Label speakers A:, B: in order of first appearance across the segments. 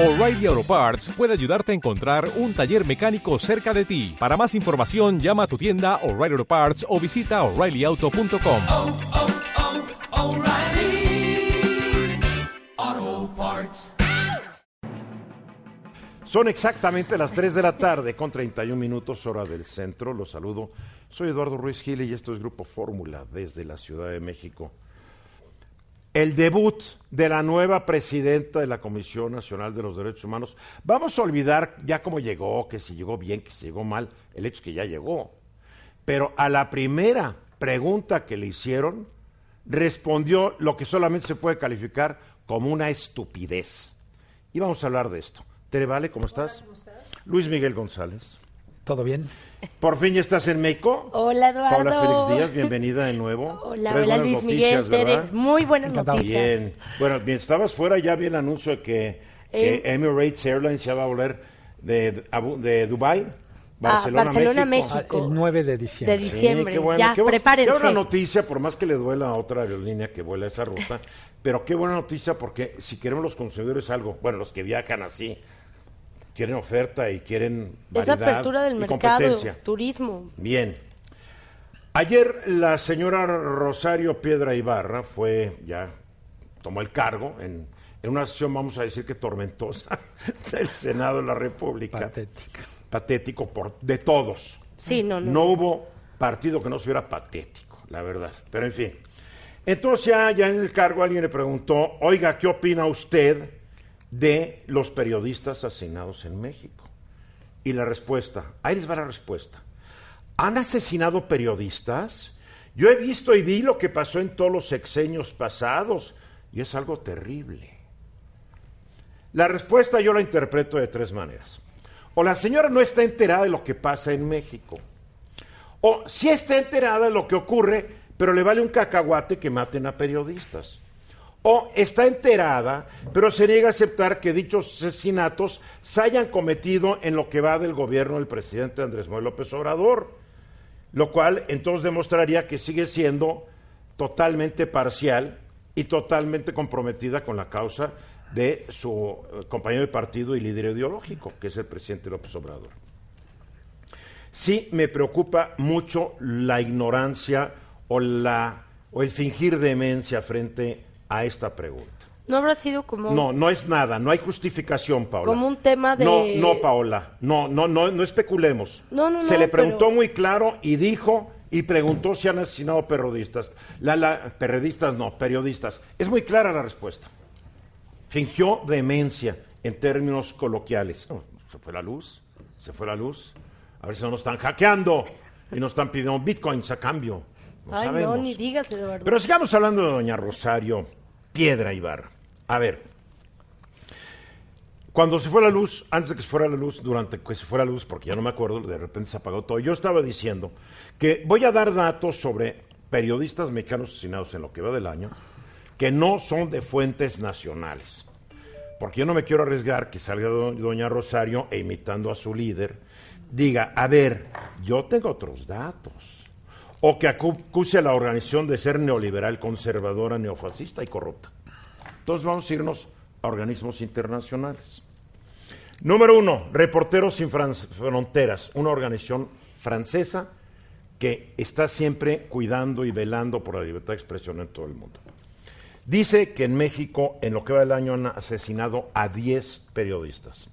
A: O'Reilly Auto Parts puede ayudarte a encontrar un taller mecánico cerca de ti. Para más información, llama a tu tienda O'Reilly Auto Parts o visita oreillyauto.com.
B: oh, oh, Parts.
C: Son exactamente las 3 de la tarde con 31 minutos hora del centro. Los saludo. Soy Eduardo Ruiz Gil y esto es Grupo Fórmula desde la Ciudad de México. El debut de la nueva presidenta de la Comisión Nacional de los Derechos Humanos. Vamos a olvidar ya cómo llegó, que si llegó bien, que si llegó mal, el hecho es que ya llegó. Pero a la primera pregunta que le hicieron, respondió lo que solamente se puede calificar como una estupidez. Y vamos a hablar de esto. Tere Vale, ¿cómo estás? Luis Miguel González.
D: ¿Todo bien?
C: Por fin ya estás en México.
E: Hola, Eduardo.
C: Paula Félix Díaz, bienvenida de nuevo.
E: Hola,
C: Traes
E: hola
C: buenas
E: Luis
C: noticias,
E: Miguel.
C: ¿verdad?
E: Muy buenas
D: Encantado.
E: noticias.
C: Bien. Bueno, bien, estabas fuera, ya vi el anuncio de que, que
E: Eh.
C: Emirates Airlines ya va a volver de, de Dubai, Barcelona,
E: Ah, Barcelona,
C: México.
E: México.
D: Ah, El 9 de diciembre.
E: De diciembre.
C: qué bueno,
E: ya,
C: qué
E: prepárense.
C: Qué buena noticia, por más que le duela a otra aerolínea que vuela esa ruta, pero qué buena noticia porque si queremos los consumidores algo, bueno, los que viajan así, quieren oferta y quieren
E: Es
C: variedad
E: apertura del
C: y
E: mercado,
C: competencia.
E: turismo.
C: Bien. Ayer la señora Rosario Piedra Ibarra fue, ya tomó el cargo en, en una sesión, vamos a decir que tormentosa, del Senado de la República.
D: Patética.
C: Patético por, de todos.
E: Sí, no, no.
C: No hubo partido que no fuera patético, la verdad. Pero en fin. Entonces ya, ya en el cargo alguien le preguntó, oiga, ¿qué opina usted de los periodistas asesinados en México? Y la respuesta, ahí les va la respuesta. ¿Han asesinado periodistas? Yo he visto y vi lo que pasó en todos los sexenios pasados y es algo terrible. La respuesta yo la interpreto de tres maneras. O la señora no está enterada de lo que pasa en México. O sí está enterada de lo que ocurre, pero le vale un cacahuate que maten a periodistas. O está enterada, pero se niega a aceptar que dichos asesinatos se hayan cometido en lo que va del gobierno del presidente Andrés Manuel López Obrador, lo cual entonces demostraría que sigue siendo totalmente parcial y totalmente comprometida con la causa de su eh, compañero de partido y líder ideológico, que es el presidente López Obrador. Sí me preocupa mucho la ignorancia o, la, o el fingir demencia frente a esta pregunta.
E: No habrá sido como...
C: No, no es nada, no hay justificación, Paola.
E: Como un tema de-
C: No, no, Paola, no, no, no, no especulemos.
E: No, no,
C: Se
E: no,
C: le preguntó
E: pero-
C: muy claro y dijo y preguntó si han asesinado periodistas. La, la, periodistas no, periodistas. Es muy clara la respuesta. Fingió demencia en términos coloquiales. No, se fue la luz, se fue la luz. A ver si no nos están hackeando y nos están pidiendo bitcoins a cambio. No
E: Ay,
C: sabemos.
E: no, ni digas, Eduardo.
C: Pero sigamos hablando de doña Rosario Piedra Ibarra. A ver, cuando se fue la luz, antes de que se fuera la luz, durante que se fuera la luz, porque ya no me acuerdo, de repente se apagó todo, yo estaba diciendo que voy a dar datos sobre periodistas mexicanos asesinados en lo que va del año, que no son de fuentes nacionales. Porque yo no me quiero arriesgar que salga do- doña Rosario e imitando a su líder, diga, a ver, yo tengo otros datos. O que acu- acuse a la organización de ser neoliberal, conservadora, neofascista y corrupta. Entonces vamos a irnos a organismos internacionales. Número uno, Reporteros Sin Fronteras, una organización francesa que está siempre cuidando y velando por la libertad de expresión en todo el mundo. Dice que en México, en lo que va del año, han asesinado a 10 periodistas.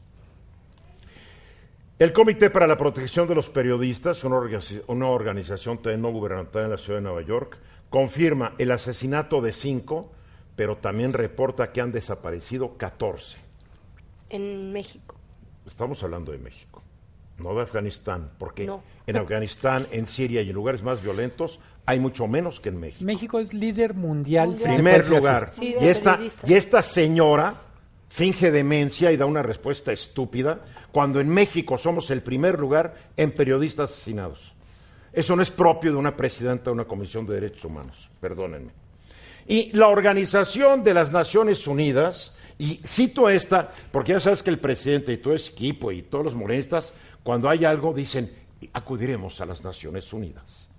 C: El Comité para la Protección de los Periodistas, una, organi- una organización no gubernamental en la ciudad de Nueva York, confirma el asesinato de cinco, pero también reporta que han desaparecido 14.
E: En México.
C: Estamos hablando de México, no de Afganistán, porque
E: No.
C: en Afganistán, en Siria y en lugares más violentos hay mucho menos que en México.
D: México es líder mundial. Puede
C: primer lugar.
E: Sí,
C: y,
E: de
C: esta,
E: periodistas.
C: y esta señora finge demencia y da una respuesta estúpida cuando en México somos el primer lugar en periodistas asesinados. Eso no es propio de una presidenta de una comisión de derechos humanos, perdónenme. Y la Organización de las Naciones Unidas, y cito esta, porque ya sabes que el presidente y todo ese equipo y todos los morenistas, cuando hay algo, dicen, acudiremos a las Naciones Unidas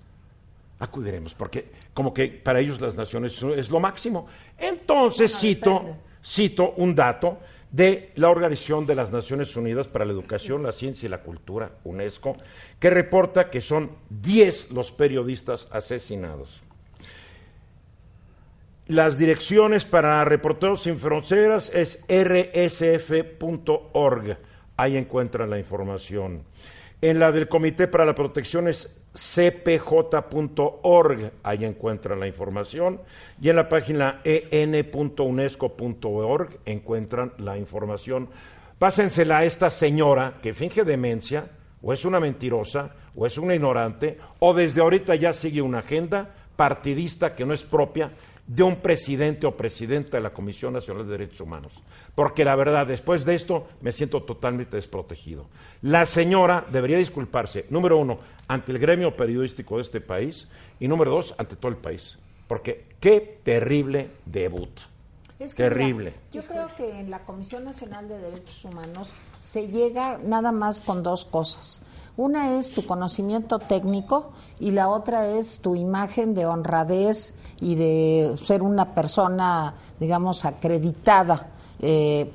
C: acudiremos, porque como que para ellos las naciones es lo máximo. Entonces cito, cito un dato de la Organización de las Naciones Unidas para la Educación, la Ciencia y la Cultura, UNESCO, que reporta que son 10 los periodistas asesinados. Las direcciones para Reporteros Sin Fronteras es rsf.org. Ahí encuentran la información. En la del Comité para la Protección es cpj.org. Ahí encuentran la información. Y en la página en.unesco.org encuentran la información. Pásensela a esta señora que finge demencia, o es una mentirosa, o es una ignorante, o desde ahorita ya sigue una agenda partidista que no es propia de un presidente o presidenta de la Comisión Nacional de Derechos Humanos. Porque la verdad, después de esto, me siento totalmente desprotegido. La señora debería disculparse, número uno, ante el gremio periodístico de este país y número dos, ante todo el país. Porque qué terrible debut.
F: Es que,
C: Terrible.
F: mira, yo creo que en la Comisión Nacional de Derechos Humanos se llega nada más con dos cosas. Una es tu conocimiento técnico y la otra es tu imagen de honradez y de ser una persona, digamos, acreditada eh,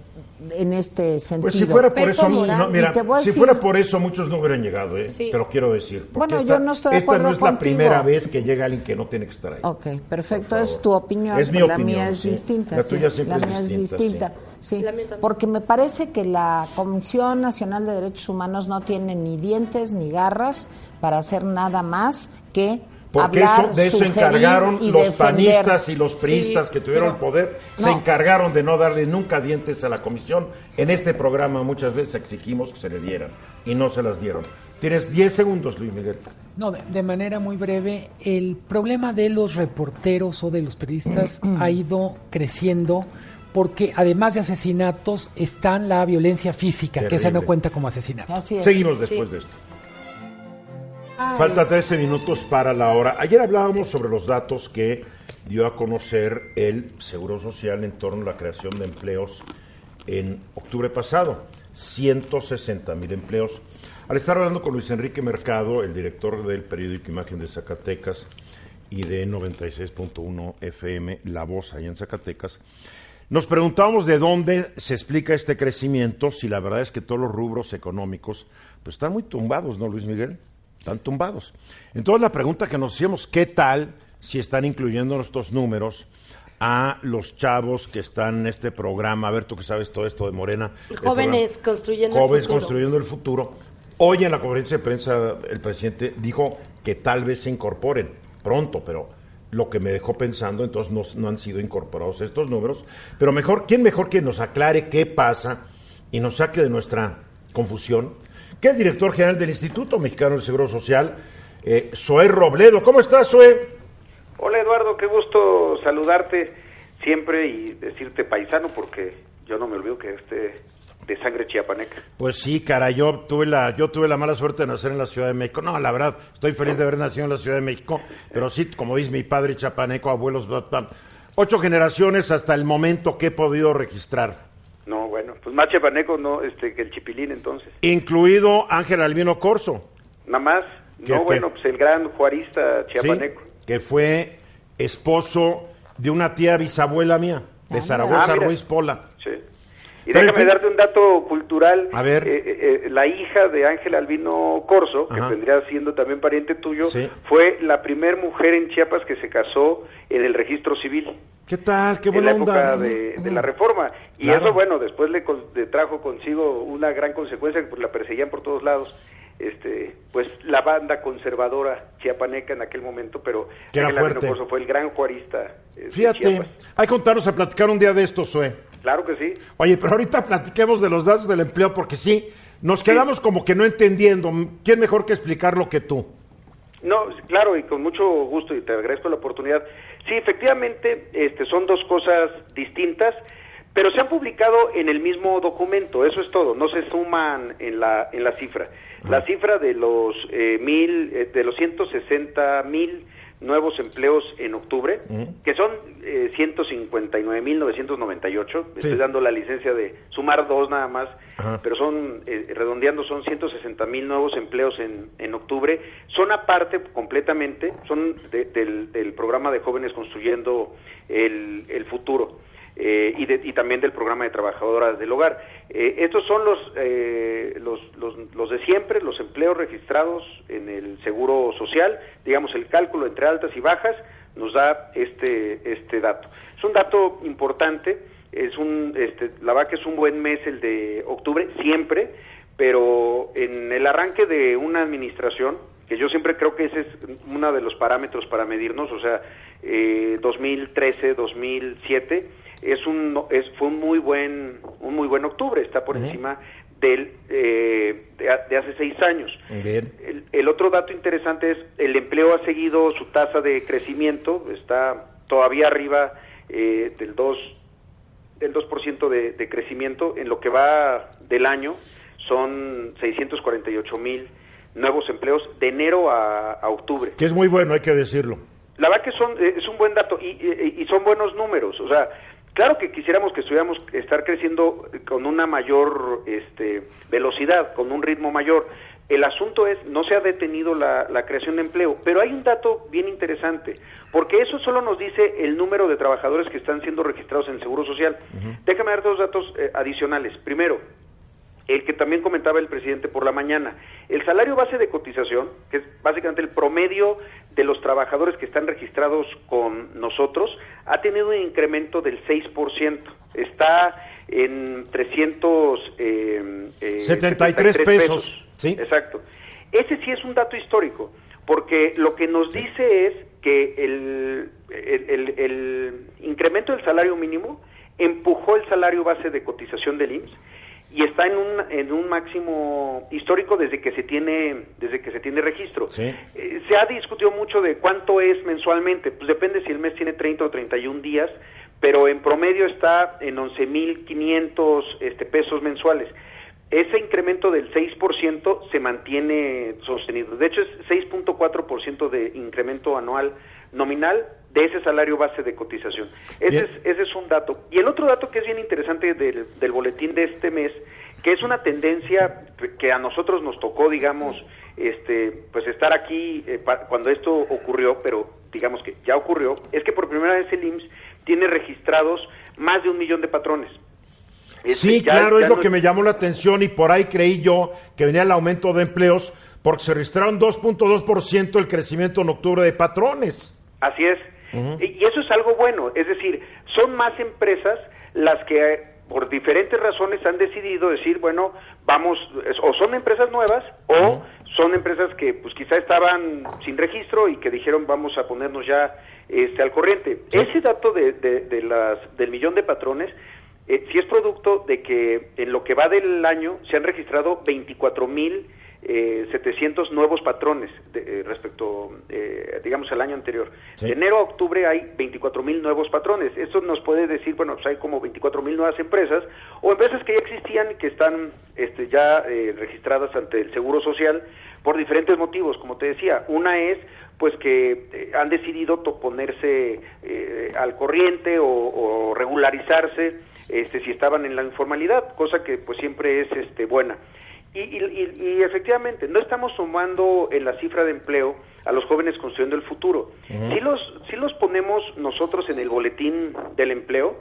F: en este sentido.
C: Pues si fuera por
E: Peso
C: eso, no, mira, si
F: decir-
C: fuera por eso muchos no hubieran llegado, ¿eh?
E: Sí.
C: te lo quiero decir. porque
F: Bueno,
C: esta,
F: yo no estoy de
C: esta no es la primera vez que llega alguien que no tiene que estar ahí.
F: Ok, perfecto, es tu opinión.
C: Es mi
F: la
C: opinión,
F: mía es
C: sí.
F: distinta.
C: La
F: sí,
C: tuya siempre
F: la
C: es
F: mía
C: distinta,
F: es distinta. Sí, porque me parece que la Comisión Nacional de Derechos Humanos no tiene ni dientes ni garras para hacer nada más que
C: Porque
F: hablar,
C: eso, de eso encargaron
F: y
C: los
F: defender.
C: panistas y los priistas
F: Sí,
C: que tuvieron
F: pero-
C: el poder, se encargaron de no darle nunca dientes a la comisión. En este programa muchas veces exigimos que se le dieran y no se las dieron. Tienes 10 segundos, Luis Miguel.
D: No, de, de manera muy breve, el problema de los reporteros o de los periodistas ha ido creciendo porque además de asesinatos están la violencia física, que esa no cuenta como asesinato.
F: Así es.
C: Seguimos después de esto. Falta 13 minutos para la hora. Ayer hablábamos sobre los datos que dio a conocer el Seguro Social en torno a la creación de empleos en octubre pasado. 160 mil empleos. Al estar hablando con Luis Enrique Mercado, el director del periódico Imagen de Zacatecas y de 96.1 FM, La Voz, allá en Zacatecas, nos preguntábamos de dónde se explica este crecimiento, si la verdad es que todos los rubros económicos pues están muy tumbados, ¿no, Luis Miguel? Están tumbados. Entonces la pregunta que nos hacíamos, ¿qué tal si están incluyendo en estos números a los chavos que están en este programa? A ver, tú que sabes todo esto de Morena.
E: Jóvenes
C: programa,
E: construyendo el
C: Jóvenes
E: futuro.
C: construyendo el futuro. Hoy en la conferencia de prensa el presidente dijo que tal vez se incorporen pronto, pero lo que me dejó pensando, entonces no, no han sido incorporados estos números. Pero mejor, ¿quién mejor que nos aclare qué pasa y nos saque de nuestra confusión? Que el director general del Instituto Mexicano del Seguro Social, eh, Zoé Robledo. ¿Cómo estás, Zoé?
G: Hola Eduardo, qué gusto saludarte siempre y decirte paisano porque yo no me olvido que este de sangre chiapaneca.
C: Pues sí, cara, yo tuve la, yo tuve la mala suerte de nacer en la Ciudad de México. No, la verdad, estoy feliz de haber nacido en la Ciudad de México, pero sí, como dice mi padre chapaneco, abuelos, ocho generaciones hasta el momento que he podido registrar,
G: No, bueno, pues más chiapaneco no, este, que el chipilín entonces.
C: incluido Ángel Albino Corso,
G: Nada más,
C: ¿Qué,
G: no, bueno, pues el gran juarista
C: ¿sí?
G: chiapaneco.
C: que fue esposo de una tía bisabuela mía, de
F: Ah,
C: Zaragoza
G: mira.
C: Ruiz Pola.
G: Sí. Y
C: Pero, en
G: déjame darte un dato cultural.
C: A ver.
G: Eh, eh, eh, la hija de Ángel Albino Corso, que vendría siendo también pariente tuyo,
C: Sí.
G: fue la primer mujer en Chiapas que se casó en el registro civil.
C: ¿Qué tal? Qué
G: en
C: buena
G: la época
C: onda.
G: de, de la reforma. Y
C: Claro.
G: eso, bueno, después le, con- le trajo consigo una gran consecuencia, que pues la perseguían por todos lados. Este, pues la banda conservadora chiapaneca en aquel momento, pero
C: Que era fuerte.
G: Corso fue el gran juarista. de
C: Fíjate, hay que contarnos a platicar un día de esto, Zoé.
G: Claro que sí.
C: Oye, pero ahorita platiquemos de los datos del empleo porque sí, nos quedamos como que no entendiendo. ¿Quién mejor que explicarlo que tú?
G: No, claro, y con mucho gusto, y te agradezco la oportunidad. Sí, efectivamente, este, son dos cosas distintas, pero se han publicado en el mismo documento, eso es todo, no se suman en la, en la cifra. La cifra de los eh, mil, eh, de los 160 mil nuevos empleos en octubre, que son eh, 159.998, estoy dando la licencia de sumar dos nada más, pero son, eh, redondeando, son 160 mil nuevos empleos en, en octubre, son aparte completamente, son de- del, del programa de jóvenes construyendo el, el futuro. Eh, y, de- y también del programa de trabajadoras del hogar. Eh, estos son los, eh, los, los, los de siempre, los empleos registrados en el Seguro Social, digamos el cálculo entre altas y bajas nos da este, este dato. Es un dato importante, es un, este, la verdad que es un buen mes el de octubre, siempre, pero en el arranque de una administración, que yo siempre creo que ese es uno de los parámetros para medirnos, o sea, eh, 2013, 2007, es un, es, fue un muy buen, un muy buen octubre, está por encima del eh, de, de hace seis años.
C: Bien.
G: El, el otro dato interesante es el empleo ha seguido su tasa de crecimiento, está todavía arriba eh, del 2 del 2% de, de crecimiento en lo que va del año son 648 mil nuevos empleos de enero a, a octubre.
C: Que es muy bueno, hay que decirlo.
G: La verdad que son, eh, es un buen dato y, y- y son buenos números. O sea, claro que quisiéramos que estuviéramos estar creciendo con una mayor este, velocidad, con un ritmo mayor. El asunto es, no se ha detenido la, la creación de empleo, pero hay un dato bien interesante, porque eso solo nos dice el número de trabajadores que están siendo registrados en el Seguro Social. Déjame darte dos datos eh, adicionales. Primero, el que también comentaba el presidente por la mañana. El salario base de cotización, que es básicamente el promedio de los trabajadores que están registrados con nosotros, ha tenido un incremento del 6%. Está en 300... Eh, eh,
C: 73 pesos, ¿sí?
G: Exacto. Ese sí es un dato histórico, porque lo que nos dice es que el, el, el- el incremento del salario mínimo empujó el salario base de cotización del IMSS y está en un, en un máximo histórico desde que se tiene desde que se tiene registro.
C: Sí.
G: Eh, se ha discutido mucho de cuánto es mensualmente, pues depende si el mes tiene 30 o 31 días, pero en promedio está en 11.500 este, pesos mensuales. Ese incremento del 6% se mantiene sostenido. De hecho, es 6.4% de incremento anual nominal de ese salario base de cotización. Ese es, ese es un dato. Y el otro dato que es bien interesante del, del boletín de este mes, que es una tendencia que a nosotros nos tocó, digamos, este, pues estar aquí eh, pa- cuando esto ocurrió, pero digamos que ya ocurrió, es que por primera vez el IMSS tiene registrados más de un millón de patrones. Este,
C: Sí,
G: ya-
C: claro,
G: ya
C: es lo
G: no-
C: que me llamó la atención y por ahí creí yo que venía el aumento de empleos porque se registraron 2.2% el crecimiento en octubre de patrones.
G: Así es. Y, y eso es algo bueno. Es decir, son más empresas las que eh, por diferentes razones han decidido decir, bueno, vamos, o son empresas nuevas o son empresas que pues quizá estaban sin registro y que dijeron vamos a ponernos ya este, al corriente. Ese dato de, de- de las, del millón de patrones eh, sí es producto de que en lo que va del año se han registrado 24 mil eh, 700 nuevos patrones de- eh, respecto, eh, digamos, al año anterior.
C: Sí.
G: De enero a octubre hay 24 mil nuevos patrones. Esto nos puede decir, bueno, pues hay como 24 mil nuevas empresas o empresas que ya existían que están este, ya eh, registradas ante el Seguro Social por diferentes motivos, como te decía. Una es pues que eh, han decidido ponerse eh, al corriente o, o regularizarse este, si estaban en la informalidad, cosa que pues siempre es este, buena. Y, y- y- efectivamente, no estamos sumando en la cifra de empleo a los jóvenes construyendo el futuro. Si los, sí los ponemos nosotros en el boletín del empleo,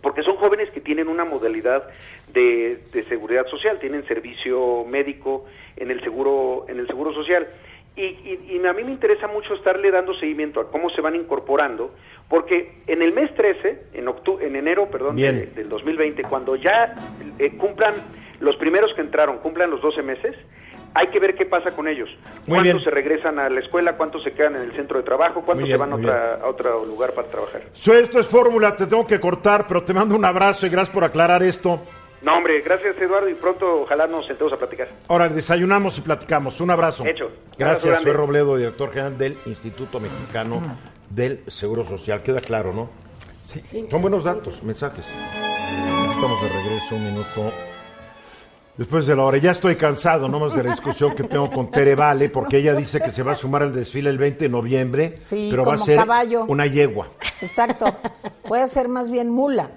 G: porque son jóvenes que tienen una modalidad de, de seguridad social, tienen servicio médico en el seguro, en el seguro social. Y, y- y a mí me interesa mucho estarle dando seguimiento a cómo se van incorporando, porque en el mes 13, en, octu- en enero perdón, de- del 2020, cuando ya eh, cumplan los primeros que entraron, cumplan los 12 meses, hay que ver qué pasa con ellos.
C: Muy
G: ¿Cuántos
C: bien.
G: se regresan a la escuela? ¿Cuántos se quedan en el centro de trabajo? ¿Cuántos
C: bien,
G: se van otra- a otro lugar para trabajar?
C: So, esto es fórmula, te tengo que cortar, pero te mando un abrazo y gracias por aclarar esto.
G: No, hombre, gracias Eduardo y pronto ojalá nos sentemos a platicar.
C: Ahora desayunamos y platicamos. Un abrazo.
G: Hecho.
C: Gracias, soy Robledo, director general del Instituto Mexicano del Seguro Social. Queda claro, ¿no?
D: Sí.
C: Son buenos datos, mensajes. Estamos de regreso un minuto. Después de la hora, ya estoy cansado, no más de la discusión que tengo con Tere Vale, porque ella dice que se va a sumar al desfile el 20 de noviembre,
F: Sí,
C: pero va a ser
F: caballo.
C: una yegua.
F: Exacto. Puede ser más bien mula.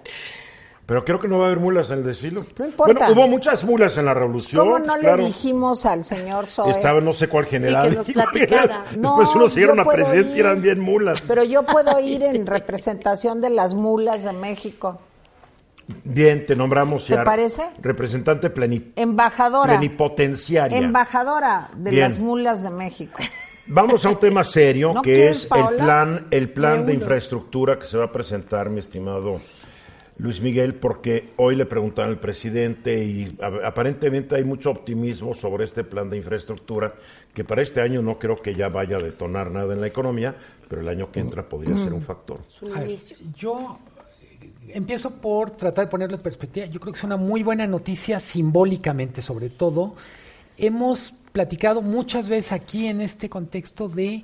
C: Pero creo que no va a haber mulas en el desfile.
F: No importa.
C: Bueno, hubo muchas mulas en la revolución.
F: ¿Cómo no
C: pues,
F: le
C: claro.
F: dijimos al señor Zoe?
C: Estaba no sé cuál general.
E: que nos platicara.
C: Después
F: No,
C: uno se dieron a
F: puedo
C: presidencia y eran bien mulas.
F: Pero yo puedo ir en representación de las mulas de México.
C: Bien, te nombramos
F: ¿Te
C: ya
F: parece?
C: representante pleni-
F: Embajadora.
C: plenipotenciaria.
F: Embajadora de
C: Bien.
F: las mulas de México.
C: Vamos a un tema serio
F: ¿No
C: que
F: quieres,
C: es el plan, el plan de infraestructura que se va a presentar, mi estimado Luis Miguel, porque hoy le preguntaron al presidente y aparentemente hay mucho optimismo sobre este plan de infraestructura que para este año no creo que ya vaya a detonar nada en la economía, pero el año que entra podría ser un factor.
E: Es un
D: ver,
E: inicio.
D: yo empiezo por tratar de ponerlo en perspectiva. Yo creo que es una muy buena noticia simbólicamente, sobre todo. Hemos platicado muchas veces aquí en este contexto de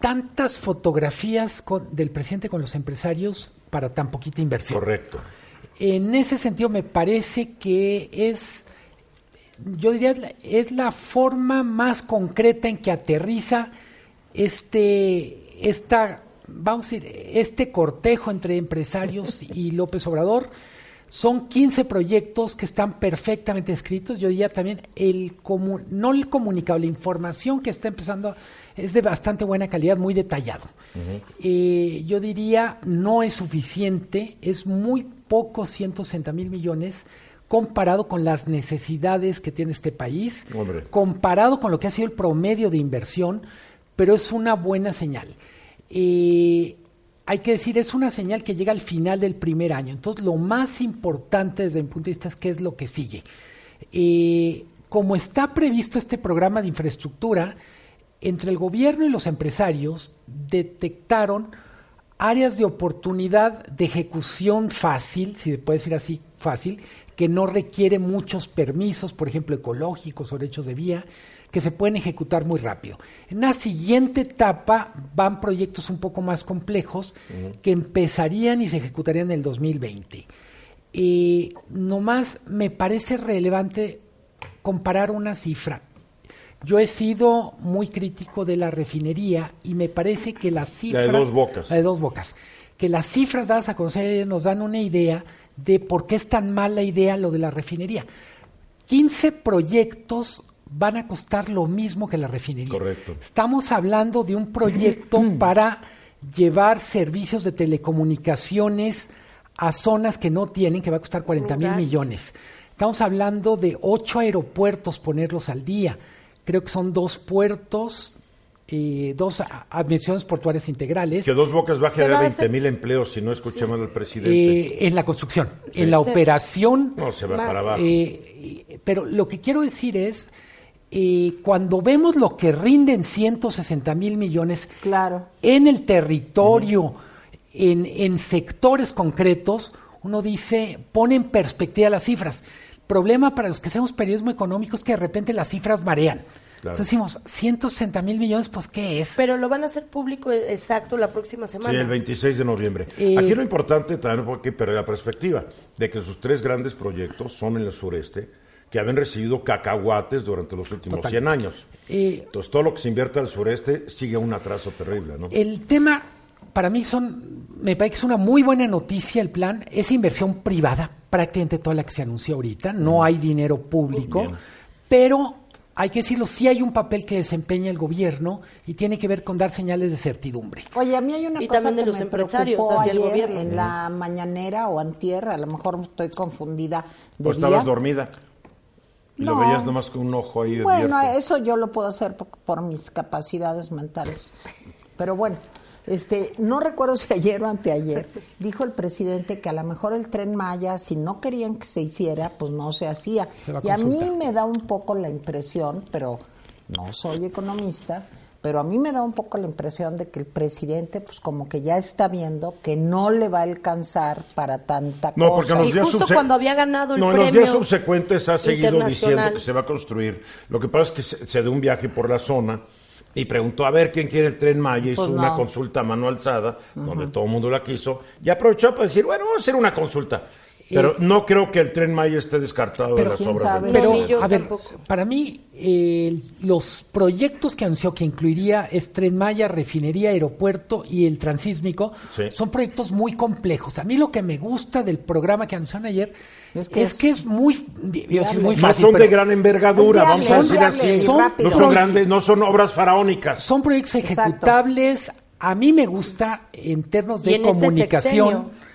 D: tantas fotografías con- del presidente con los empresarios para tan poquita inversión.
C: Correcto.
D: En ese sentido, me parece que es, yo diría, es la- es la forma más concreta en que aterriza este, esta, vamos a decir, este cortejo entre empresarios y López Obrador. Son 15 proyectos que están perfectamente escritos. Yo diría también, el comu- no el comunicado, la información que está empezando es de bastante buena calidad, muy detallado. Eh, yo diría, no es suficiente, es muy poco 160 mil millones comparado con las necesidades que tiene este país,
C: Hombre.
D: comparado con lo que ha sido el promedio de inversión, pero es una buena señal. Hay que decir, es una señal que llega al final del primer año. Entonces, lo más importante desde mi punto de vista es qué es lo que sigue. Como está previsto este programa de infraestructura, entre el gobierno y los empresarios detectaron áreas de oportunidad de ejecución fácil, si se puede decir así, fácil, que no requiere muchos permisos, por ejemplo, ecológicos o derechos de vía, que se pueden ejecutar muy rápido. En la siguiente etapa van proyectos un poco más complejos que empezarían y se ejecutarían en el 2020. Eh, nomás me parece relevante comparar una cifra. Yo he sido muy crítico de la refinería y me parece que las cifras...
C: Dos Bocas.
D: La de dos bocas. Que las cifras dadas a conocer nos dan una idea de por qué es tan mala idea lo de la refinería. 15 proyectos van a costar lo mismo que la refinería.
C: Correcto.
D: Estamos hablando de un proyecto para llevar servicios de telecomunicaciones a zonas que no tienen, que va a costar 40 mil millones. Estamos hablando de ocho aeropuertos ponerlos al día. Creo que son dos puertos, eh, dos a- admisiones portuarias integrales.
C: Que Dos Bocas va a generar
E: a
C: 20
E: hacer-
C: mil empleos si no escuchamos al presidente.
D: eh, en la construcción, en la
E: Sí.
D: operación.
C: no, se va
E: más,
C: para abajo.
D: eh, pero lo que quiero decir es, eh, cuando vemos lo que rinden 160 mil millones
F: Claro.
D: en el territorio, en, en sectores concretos, uno dice, pone en perspectiva las cifras. El problema para los que hacemos periodismo económico es que de repente las cifras marean.
C: Claro.
D: Entonces decimos, 160 mil millones, pues ¿qué es?
E: Pero lo van a hacer público e- exacto la próxima semana.
C: Sí, el 26 de noviembre.
D: Eh,
C: Aquí lo importante también no hay que perder la perspectiva de que sus tres grandes proyectos son en el sureste, que habían recibido cacahuates durante los últimos
D: Total.
C: 100 años.
D: Eh,
C: Entonces, todo lo que se invierte al sureste sigue un atraso terrible, ¿no?
D: El tema, para mí, son, me parece que es una muy buena noticia el plan. Es inversión privada, prácticamente toda la que se anunció ahorita. No hay dinero público,
C: Bien.
D: pero hay que decirlo, sí hay un papel que desempeña el gobierno y tiene que ver con dar señales de certidumbre.
F: Oye, a mí hay una
E: Y
F: cosa
E: también de
F: que
E: los
F: me
E: empresarios hacia el gobierno.
F: En la mañanera o antier, a lo mejor estoy confundida de
C: ¿O estabas
F: día.
C: dormida? Y lo
F: No.
C: veías nomás con un ojo ahí
F: Bueno,
C: abierto.
F: eso yo lo puedo hacer por, por mis capacidades mentales. Pero bueno, este, no recuerdo si ayer o anteayer dijo el presidente que a lo mejor el tren Maya, si no querían que se hiciera, pues no se hacía.
D: Se
F: y a mí me da un poco la impresión, pero no soy economista, pero a mí me da un poco la impresión de que el presidente, pues como que ya está viendo que no le va a alcanzar para tanta
C: No, porque en
F: cosa.
C: los
E: Y
C: días
E: justo cuando había ganado el
C: no, en los días subsecuentes ha seguido diciendo que se va a construir. Lo que pasa es que se, se dio un viaje por la zona y preguntó a ver quién quiere el tren Maya. Hizo
F: Pues
C: una
F: no.
C: consulta a mano alzada, donde todo el mundo la quiso, y aprovechó para decir, bueno, vamos a hacer una consulta. Pero no creo que el Tren Maya esté descartado de
D: pero
C: las
F: quién
C: obras
F: sabe.
C: del
D: Pero,
E: ni yo
D: a ver,
E: tampoco.
D: para mí, eh, los proyectos que anunció que incluiría es Tren Maya, refinería, aeropuerto y el transísmico,
C: Sí.
D: son proyectos muy complejos. A mí lo que me gusta del programa que anunciaron ayer
F: Es
D: es
F: que
D: que
F: es
D: muy, iba a decir muy
C: No
D: fácil,
C: son de gran envergadura, vamos a decir así.
D: Son-.
C: No son grandes, no son obras faraónicas.
D: son proyectos
F: Exacto.
D: ejecutables. A mí me gusta en términos
E: Y
D: de
E: en este
D: comunicación.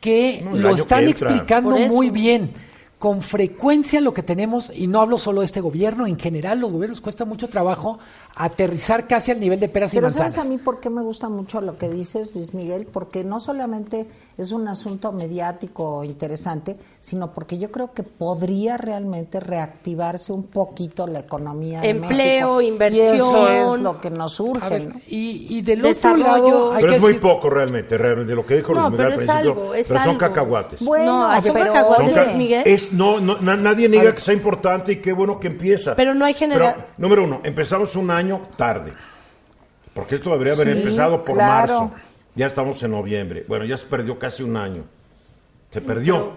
D: Que
C: No,
D: lo están
C: que
D: explicando muy bien. Con frecuencia lo que tenemos, y no hablo solo de este gobierno, en general los gobiernos cuesta mucho trabajo aterrizar casi al nivel de peras y
F: Pero
D: manzanas.
F: ¿sabes a mí por qué me gusta mucho lo que dices, Luis Miguel? Porque no solamente es un asunto mediático interesante, sino porque yo creo que podría realmente reactivarse un poquito la economía de
E: Empleo,
F: México.
E: inversión.
F: Y eso es lo que nos urge,
D: ver,
F: ¿no?
D: y, y del
E: Desarrollo.
D: otro lado, hay
C: Pero
D: que
C: es muy
D: decir-
C: poco realmente, realmente, lo que dijo
E: No,
C: Luis Miguel
E: pero
C: al
E: es
C: principio.
E: algo, es
C: pero son
E: algo.
C: cacahuates.
F: Bueno,
E: No, son
F: pero
E: cacahuates,
C: Son
F: oye,
C: ca-
E: Miguel.
C: es, no, no, na- nadie niega que sea importante y qué bueno que empieza.
E: Pero no hay genera-
C: Pero, número uno, empezamos un año tarde. Porque esto debería haber
F: Sí,
C: empezado por
F: claro.
C: marzo. Ya estamos en noviembre. Bueno, ya se perdió casi un año. Se perdió.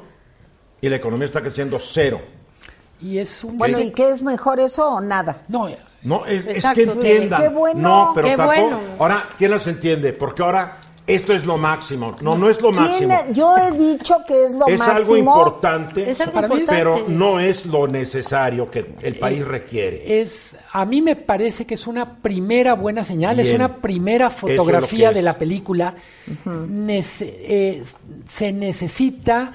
C: Y la economía está creciendo cero.
D: y es un
F: bueno. ¿y qué es mejor eso o nada?
D: no,
C: No, es, que entiendan.
F: Qué bueno.
C: No, pero
E: Qué
C: tampoco.
E: bueno.
C: Ahora, ¿quién las entiende? Porque ahora esto es lo máximo. No, no es lo
F: ¿Quién-
C: máximo.
F: Yo he dicho que es lo
C: es
F: máximo.
C: algo importante,
E: Es algo
D: es-
C: pero
E: importante.
C: no es lo necesario que el país requiere.
D: es a mí me parece que es una primera buena señal, es una primera
C: es
D: fotografía de la película. Nece- eh, se necesita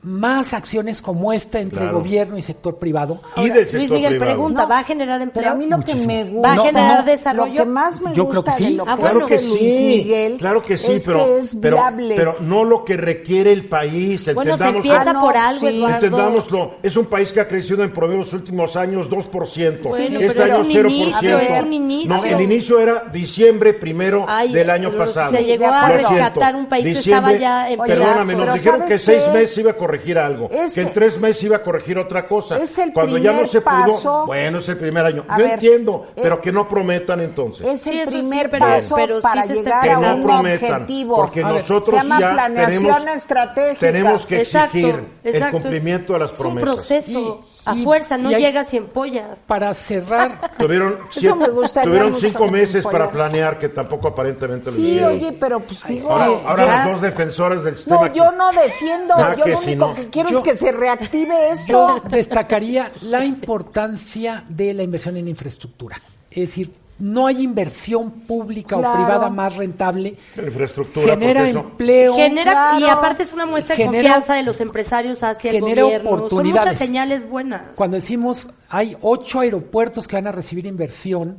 D: más acciones como esta entre
C: Claro.
D: gobierno y sector privado.
C: y
E: Ahora,
C: del
E: Luis
C: sector
E: Miguel
C: privado.
E: pregunta, ¿va a generar empleo?
F: Pero a mí lo que me
D: Muchísimo.
F: gusta.
E: ¿Va a generar
F: no,
E: desarrollo?
F: Lo que más me
D: Yo creo
F: gusta
D: que sí.
F: de lo
E: Ah,
F: que
E: bueno.
F: dice
C: Claro que
F: Luis
C: sí,
F: Miguel
C: claro que sí,
F: es
C: pero,
F: que es
C: pero,
F: viable.
C: pero no lo que requiere el país.
E: Bueno, se
C: entendamos
E: empieza
F: Ah, no,
E: por algo,
F: sí.
C: Entendámoslo, es un país que ha crecido en promedio los últimos años 2%.
E: Bueno,
C: este
E: pero es
C: año
E: un
C: 0%.
E: inicio, es un inicio.
C: No, el inicio era diciembre primero
E: Ay,
C: del año pasado.
E: se llegó
F: a rescatar
E: un país que estaba ya en
C: Perdóname, nos
F: Pero
C: dijeron que
F: ¿sabes
C: seis meses iba a corregir algo,
F: Es-
C: que en tres meses iba a corregir otra cosa.
F: Es el
C: Cuando ya no
F: primer
C: se pudo,
F: paso.
C: bueno, es el primer año. Yo
F: ver,
C: entiendo,
F: es-
C: pero que no prometan entonces.
F: Es
E: Sí,
F: el
E: sí,
F: primer
E: pero-
F: paso
E: pero sí
F: para
E: está
F: llegar
C: que
F: a
C: no
F: un
C: prometan,
F: objetivo.
C: porque
D: ver,
C: nosotros
F: se llama
C: ya tenemos,
F: estratégica.
C: tenemos que
E: Exacto,
C: exigir el
E: exacto.
C: cumplimiento de las
E: Es un
C: promesas.
E: proceso. A
D: y-
E: fuerza, no llegas y empollas.
D: Para cerrar,
C: Tuvieron,
F: Eso
C: siete-
F: me gustaría
C: tuvieron cinco meses para planear, que tampoco aparentemente lo
F: Sí,
C: hicieron.
F: oye, pero pues digo...
C: Ahora,
F: eh,
C: ahora las dos defensoras del sistema...
F: No, yo no defiendo. Yo
C: que
F: lo
C: sí,
F: único
C: no.
F: que quiero
D: Yo-
F: es que se reactive esto.
D: yo destacaría la importancia de la inversión en infraestructura. Es decir, no hay inversión pública
F: Claro.
D: o privada más rentable.
C: Infraestructura,
D: Genera empleo.
E: Genera, y aparte es una muestra de
D: Genera-
E: confianza de los empresarios hacia el gobierno. Son
D: oportunidades.
E: muchas señales buenas.
D: Cuando decimos hay ocho aeropuertos que van a recibir inversión,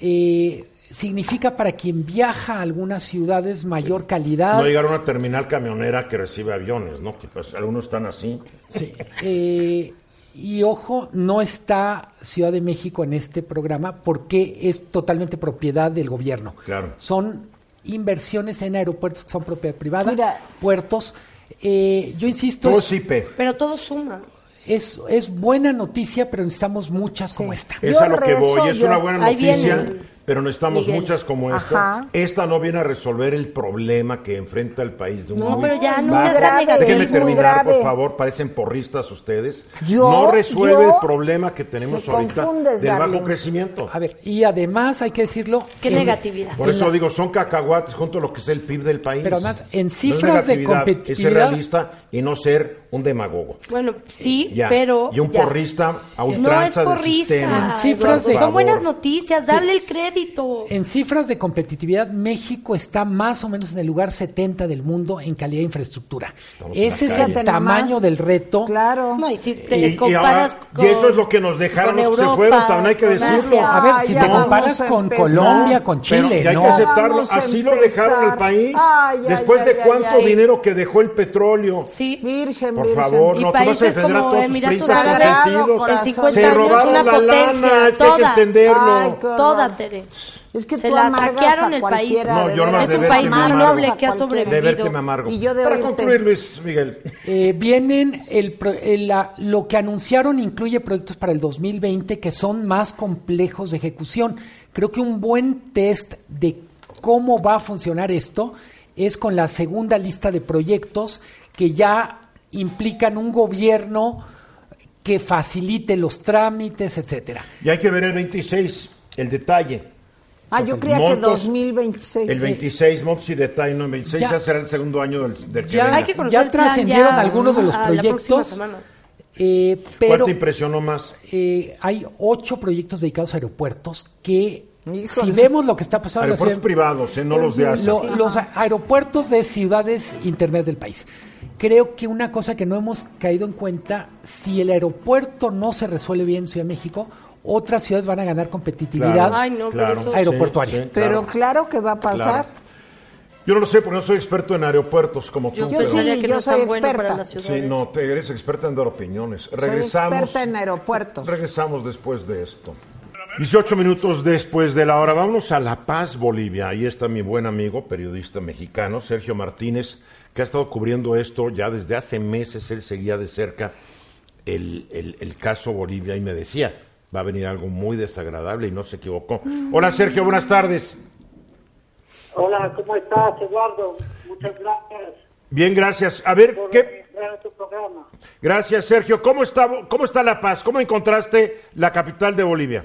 D: eh, significa para quien viaja a algunas ciudades mayor calidad.
C: No llegar a una terminal camionera que recibe aviones, ¿no? Que pues, algunos están así.
D: Sí. Eh, y ojo, no está Ciudad de México en este programa porque es totalmente propiedad del gobierno.
C: Claro.
D: Son inversiones en aeropuertos que son propiedad privada,
F: Mira.
D: puertos. Eh, yo insisto,
C: Todo
D: es,
C: IP.
E: Pero todo suma.
D: es, es buena noticia, pero necesitamos muchas como esta.
C: Es
F: Yo
C: a lo que voy, es
F: yo-
C: una buena
E: Ahí
C: noticia,
E: viene,
C: pero necesitamos
E: Miguel.
C: muchas como esta.
F: Ajá.
C: Esta no viene a resolver el problema que enfrenta el país de un
E: No,
C: muy
E: pero ya no tan
F: grave,
E: negativo.
C: Déjenme
F: es
C: terminar,
F: grave.
C: por favor, parecen porristas ustedes.
F: Yo-
C: no resuelve
F: yo-
C: el problema que tenemos
F: Me
C: ahorita del
F: darling.
C: bajo crecimiento.
D: A ver, y además hay que decirlo.
E: Qué
D: en-
E: negatividad.
C: Por eso digo, son cacahuates junto a lo que es el PIB del país.
D: Pero además, en
C: No es
D: cifras de
C: negatividad, Es ser
D: competitividad-
C: realista y no ser un demagogo.
E: Bueno, sí,
C: Ya.
E: pero.
C: y un
E: ya.
C: porrista a
E: No es
C: ultranza del
E: porrista.
C: sistema.
D: En cifras de-
E: Son buenas noticias, dale el crédito.
D: En cifras de competitividad, México está más o menos en el lugar 70 del mundo en calidad de infraestructura.
C: Estamos
D: Ese es el tamaño del reto.
F: Claro.
E: No, y si te
C: Y- y,
E: comparas
C: ahora-
E: con.
C: y eso es lo que nos dejaron los que se fueron, también hay que decirlo.
E: Asia.
D: A ver,
F: Ay,
D: si te
F: vamos
D: comparas con
F: empezar.
D: Colombia, con
C: Pero
D: Chile,
C: y hay
D: ¿no?
C: que aceptarlo, así lo dejaron el país.
F: Ay, ay,
C: Después
F: ay,
C: de
F: ay,
C: cuánto
F: ay.
C: dinero que dejó el petróleo.
E: Sí.
F: Virgen,
C: Por
F: virgen.
C: favor,
E: Y
C: no, tú vas a defender a todos tus
E: 50
C: Se robaron
E: una
C: la
E: potencia,
C: lana, es que hay que entenderlo.
E: Toda, Tere.
F: Es que
E: Se
F: tú
E: la saquearon el país.
C: No, yo.
E: Es un país muy noble que ha
C: de
E: sobrevivido.
C: verte me amargo.
F: Y yo de
C: Para
F: oírte.
C: concluir, Luis Miguel.
D: Eh, vienen, el, pro- el- la- lo que anunciaron incluye proyectos para el 2020 que son más complejos de ejecución. Creo que un buen test de cómo va a funcionar esto es con la segunda lista de proyectos que ya implican un gobierno que facilite los trámites, etcétera.
C: Y hay que ver el 26, el detalle.
F: Ah, yo creía que
C: Montos,
F: 2026.
C: El 26, montos y detalle, no, el 26 ya,
D: Ya.
C: será el segundo año del, del que
D: Ya.
E: Hay que conocer
D: ya trascendieron
E: ya
D: algunos de los proyectos, eh,
C: ¿Cuál te impresionó más?
D: eh, hay ocho proyectos dedicados a aeropuertos que,
F: Híjole.
D: si vemos lo que está pasando en la
C: Aeropuertos
D: ciudad-
C: privados, ¿eh? no los de ASA.
D: lo- los aeropuertos de ciudades intermedias del país. Creo que una cosa que no hemos caído en cuenta, si el aeropuerto no se resuelve bien en Ciudad de México, otras ciudades van a ganar competitividad.
C: Claro,
E: Ay, no, pero
C: claro.
E: eso-
D: Aeroportuaria.
C: Sí, sí,
F: Pero
C: claro.
F: que va a pasar.
C: Claro. Yo no lo sé porque no soy experto en aeropuertos como tú.
E: Yo,
C: pero-
F: sí,
E: que
F: yo
E: no
F: soy
E: bueno
F: experta.
C: Sí, no, te eres experta en dar opiniones.
F: Soy
C: Regresamos.
F: experta en aeropuertos.
C: Regresamos después de esto. 18 minutos después de la hora. Vámonos a La Paz, Bolivia. Ahí está mi buen amigo, periodista mexicano, Sergio Martínez, que ha estado cubriendo esto ya desde hace meses. Él seguía de cerca el, el- el caso Bolivia y me decía, va a venir algo muy desagradable y no se equivocó. Hola Sergio, buenas tardes.
H: Hola, ¿cómo estás, Eduardo? Muchas gracias
C: Bien, gracias. A ver,
H: por
C: ¿qué?
H: tu programa.
C: Gracias, Sergio. ¿Cómo está, ¿Cómo está La Paz? ¿Cómo encontraste la capital de Bolivia?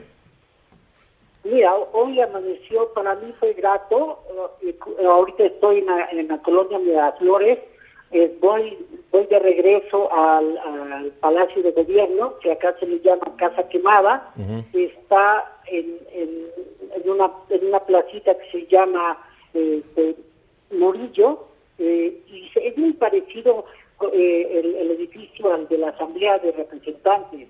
H: Mira, hoy amaneció, para mí fue grato. eh, eh, ahorita estoy en la, en la colonia Miraflores. Eh, voy, voy de regreso al, al Palacio de Gobierno, que acá se le llama Casa Quemada. Está en, en, en una, en una placita que se llama eh, de Morillo. eh, y es muy parecido eh, el, el edificio al de la Asamblea de Representantes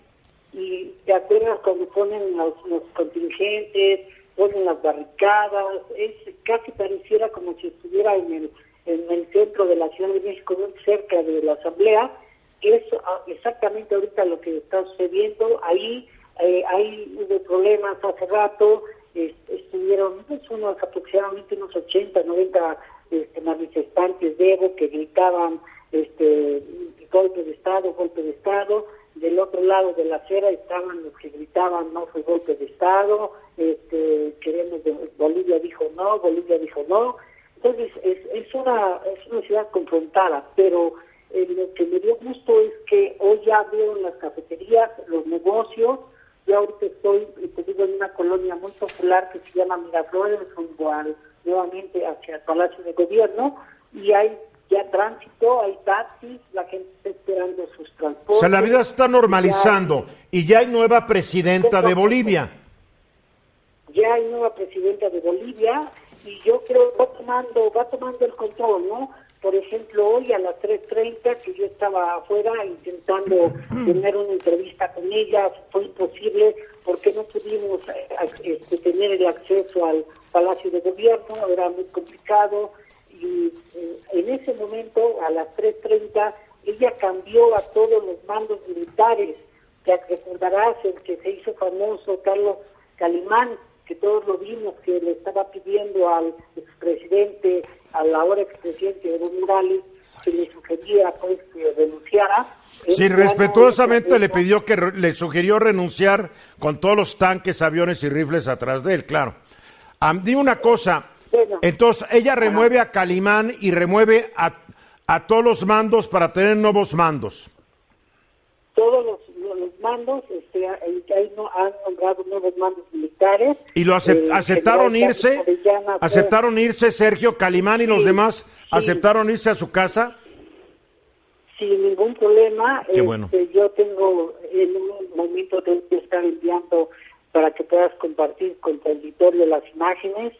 H: y te acuerdas cuando ponen los, los contingentes, ponen las barricadas, es casi pareciera como si estuviera en el, en el centro de la Ciudad de México, muy cerca de la Asamblea, es ah, exactamente ahorita lo que está sucediendo, ahí eh, ahí hubo problemas hace rato, es- estuvieron pues, unos aproximadamente unos 80, 90 este, manifestantes de Evo que gritaban este golpe de Estado, golpe de Estado, del otro lado de la acera estaban los que gritaban no fue golpe de Estado, este, queremos Bolivia dijo no, Bolivia dijo no, entonces es, es una es una ciudad confrontada, pero eh, lo que me dio gusto es que hoy ya abrieron las cafeterías, los negocios, yo ahorita estoy, eh, te digo, en una colonia muy popular que se llama Miraflores, rumbo al, nuevamente hacia el Palacio de Gobierno, y hay ya tránsito, hay taxis, la gente está esperando sus transportes.
C: O sea, la vida se está normalizando y ya hay nueva presidenta de Bolivia.
H: ya hay nueva presidenta de Bolivia y yo creo va tomando, va tomando el control, ¿no? Por ejemplo, hoy a las 3.30 que yo estaba afuera intentando tener una entrevista con ella, fue imposible porque no pudimos eh, este, tener el acceso al Palacio de Gobierno, era muy complicado y eh, en ese momento, a las 3.30, ella cambió a todos los mandos militares. Te recordarás el que se hizo famoso, Carlos Calimán, que todos lo vimos, que le estaba pidiendo al expresidente, al ahora expresidente Evo Morales, que le sugería pues que renunciara.
C: Sí,
H: no
C: respetuosamente le pidió que re- le sugirió renunciar con todos los tanques, aviones y rifles atrás de él, claro. Am, dime una cosa,
H: Bueno.
C: entonces ella remueve a Calimán y remueve a, a todos los mandos para tener nuevos mandos.
H: Todos los mandos, este, ahí- no, han nombrado nuevos mandos militares.
C: ¿Y lo aceptaron irse? ¿Aceptaron irse Sergio, Calimán y los
H: Sí,
C: demás?
H: sí.
C: ¿Aceptaron irse a su casa?
H: sin ningún problema.
C: Qué
H: Este,
C: bueno.
H: Yo tengo en un momento tengo que estar enviando para que puedas compartir con tu auditorio las imágenes.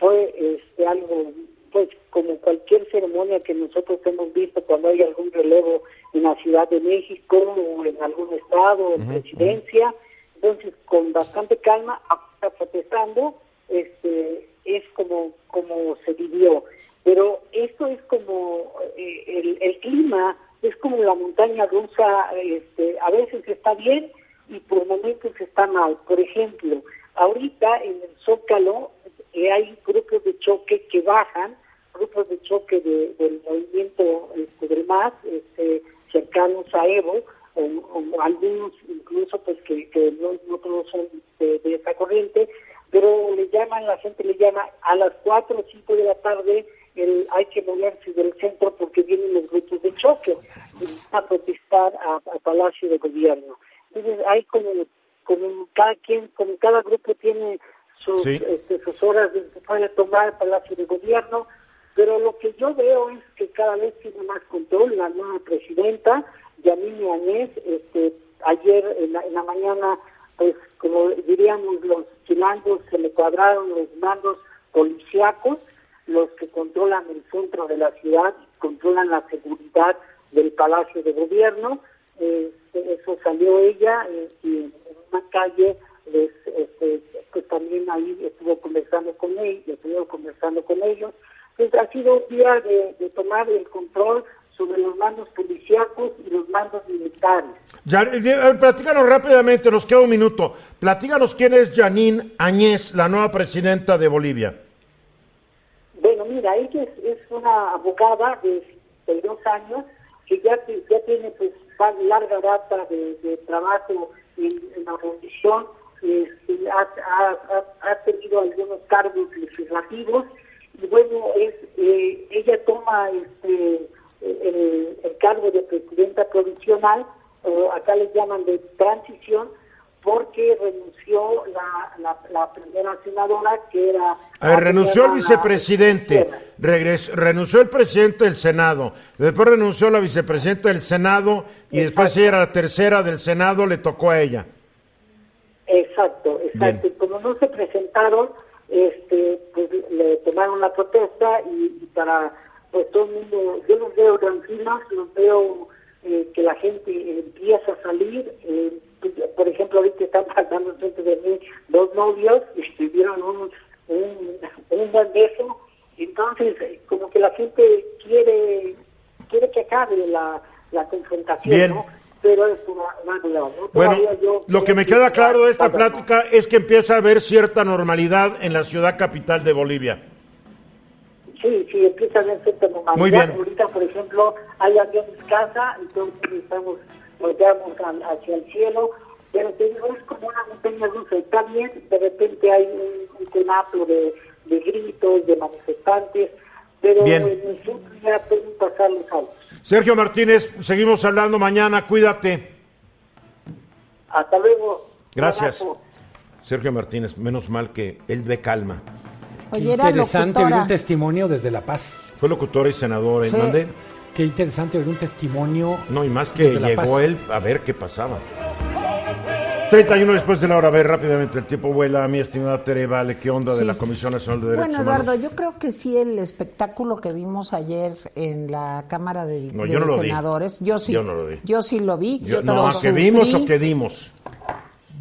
H: Fue este, algo, pues como cualquier ceremonia que nosotros hemos visto cuando hay algún relevo en la Ciudad de México o en algún estado, en presidencia. Entonces, con bastante calma, está protestando, este, es como, como se vivió. Pero esto es como eh, el, el clima, es como la montaña rusa, este, a veces está bien y por momentos está mal. Por ejemplo, ahorita en el Zócalo eh, hay grupos de choque que bajan, grupos de choque de- del movimiento este, del MAS, este, cercanos a Evo, o, o algunos incluso pues que, que no, no todos son de, de esa corriente, pero le llaman, la gente le llama a las 4 o 5 de la tarde, el, hay que moverse del centro porque vienen los grupos de choque a protestar a, a Palacio de Gobierno. Entonces hay como, como cada quien, como cada grupo tiene sus,
C: Sí.
H: este, sus horas de que puede tomar el Palacio de Gobierno, pero lo que yo veo es cada vez tiene más control la nueva presidenta, Yamini Añez, este, ayer en la, en la mañana, pues como diríamos los chilangos, se le cuadraron los mandos policíacos, los que controlan el centro de la ciudad, controlan la seguridad del Palacio de Gobierno, eh, eso salió ella eh, y en una calle les, este, pues también ahí estuvo conversando con ellos, estuvo conversando con ellos. Entonces ha sido un día de, de tomar el control sobre los mandos policíacos y los mandos militares.
C: Ya, eh, eh, platícanos rápidamente, nos queda un minuto. Platícanos quién es Janine Añez, la nueva presidenta de Bolivia.
H: Bueno, mira, ella es, es una abogada de 62 años que ya, ya tiene pues larga data de, de trabajo en, en la este, ha, ha- ha- ha tenido algunos cargos legislativos y bueno, es eh, ella toma este el, el cargo de presidenta provisional, o acá le llaman de transición, porque renunció la, la, la primera senadora que era...
C: A ver, renunció el vicepresidente,
H: Sierra.
C: regres- renunció el presidente del Senado, después renunció la vicepresidenta del Senado y después ella era la tercera del Senado, le tocó a ella.
H: Exacto, exacto.
C: Bien.
H: Y como no se presentaron, este, pues le tomaron la protesta y, y para, pues todo el mundo, yo los veo tranquilos, los veo eh, que la gente empieza a salir. eh, por ejemplo, ahorita están pasando frente de mí dos novios y tuvieron un, un, un buen beso. Entonces, eh, como que la gente quiere quiere que acabe la, la confrontación,
C: Bien.
H: ¿no? Pero es una, una ¿no?
C: Bueno,
H: yo
C: lo que me queda claro de esta plática es que empieza a haber cierta normalidad en la ciudad capital de Bolivia.
H: Sí, sí, empieza a haber cierta normalidad.
C: Muy bien.
H: Ahorita, por ejemplo, hay aviones casa, entonces estamos, volteamos hacia el cielo, pero te digo, es como una montaña rusa. Está bien, de repente hay un, un de gritos, de manifestantes, pero
C: Bien.
H: en el sur ya pueden pasar los autos.
C: Sergio Martínez, seguimos hablando mañana, cuídate.
H: Hasta luego.
C: Gracias.
H: Abrazo.
C: Sergio Martínez, menos mal que él ve calma.
D: Qué
F: Oye,
D: interesante oír
F: locutora.
D: un testimonio desde La Paz.
C: Fue locutor y senador, ¿en
F: Sí.
C: dónde?
D: Qué interesante oír un testimonio.
C: No, y más que llegó él a ver qué pasaba. 31 después de la hora, a ver rápidamente, el tiempo vuela, mi estimada Tere Vale, ¿qué onda de la Comisión Nacional de Derechos
F: Bueno,
C: Humanos?
F: Eduardo, yo creo que sí el espectáculo que vimos ayer en la Cámara de,
C: No,
F: de
C: yo no lo vi.
F: Senadores, yo sí,
C: Yo no lo vi.
F: yo sí lo vi.
C: Yo- no,
F: lo
C: ¿a que vimos o que dimos?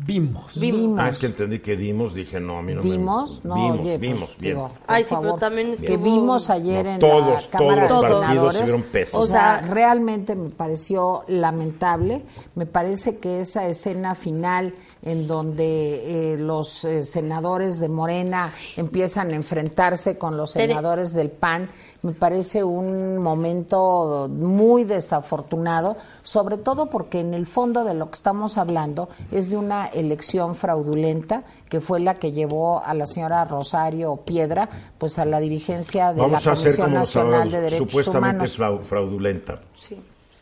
D: Vimos.
F: Vimos.
C: Ah, es que entendí que dimos, dije, no, a mí no me
F: ¿Vimos? No,
C: Vimos,
F: oye, pues,
C: vimos, bien.
F: digo,
E: Ay, sí, pero también
F: que
E: estuvo-
F: vimos ayer
C: No,
F: en
C: todos,
F: la Cámara
C: todos
E: los
F: de
E: partidos.
F: O sea,
E: O sea-
F: realmente me pareció lamentable. Me parece que esa escena final en donde eh, los eh, senadores de Morena empiezan a enfrentarse con los senadores del PAN, me parece un momento muy desafortunado, sobre todo porque en el fondo de lo que estamos hablando es de una elección fraudulenta que fue la que llevó a la señora Rosario Piedra pues a la dirigencia de
C: Vamos
F: la Comisión Nacional de Derechos
C: supuestamente
F: Humanos.
C: frau- fraudulenta.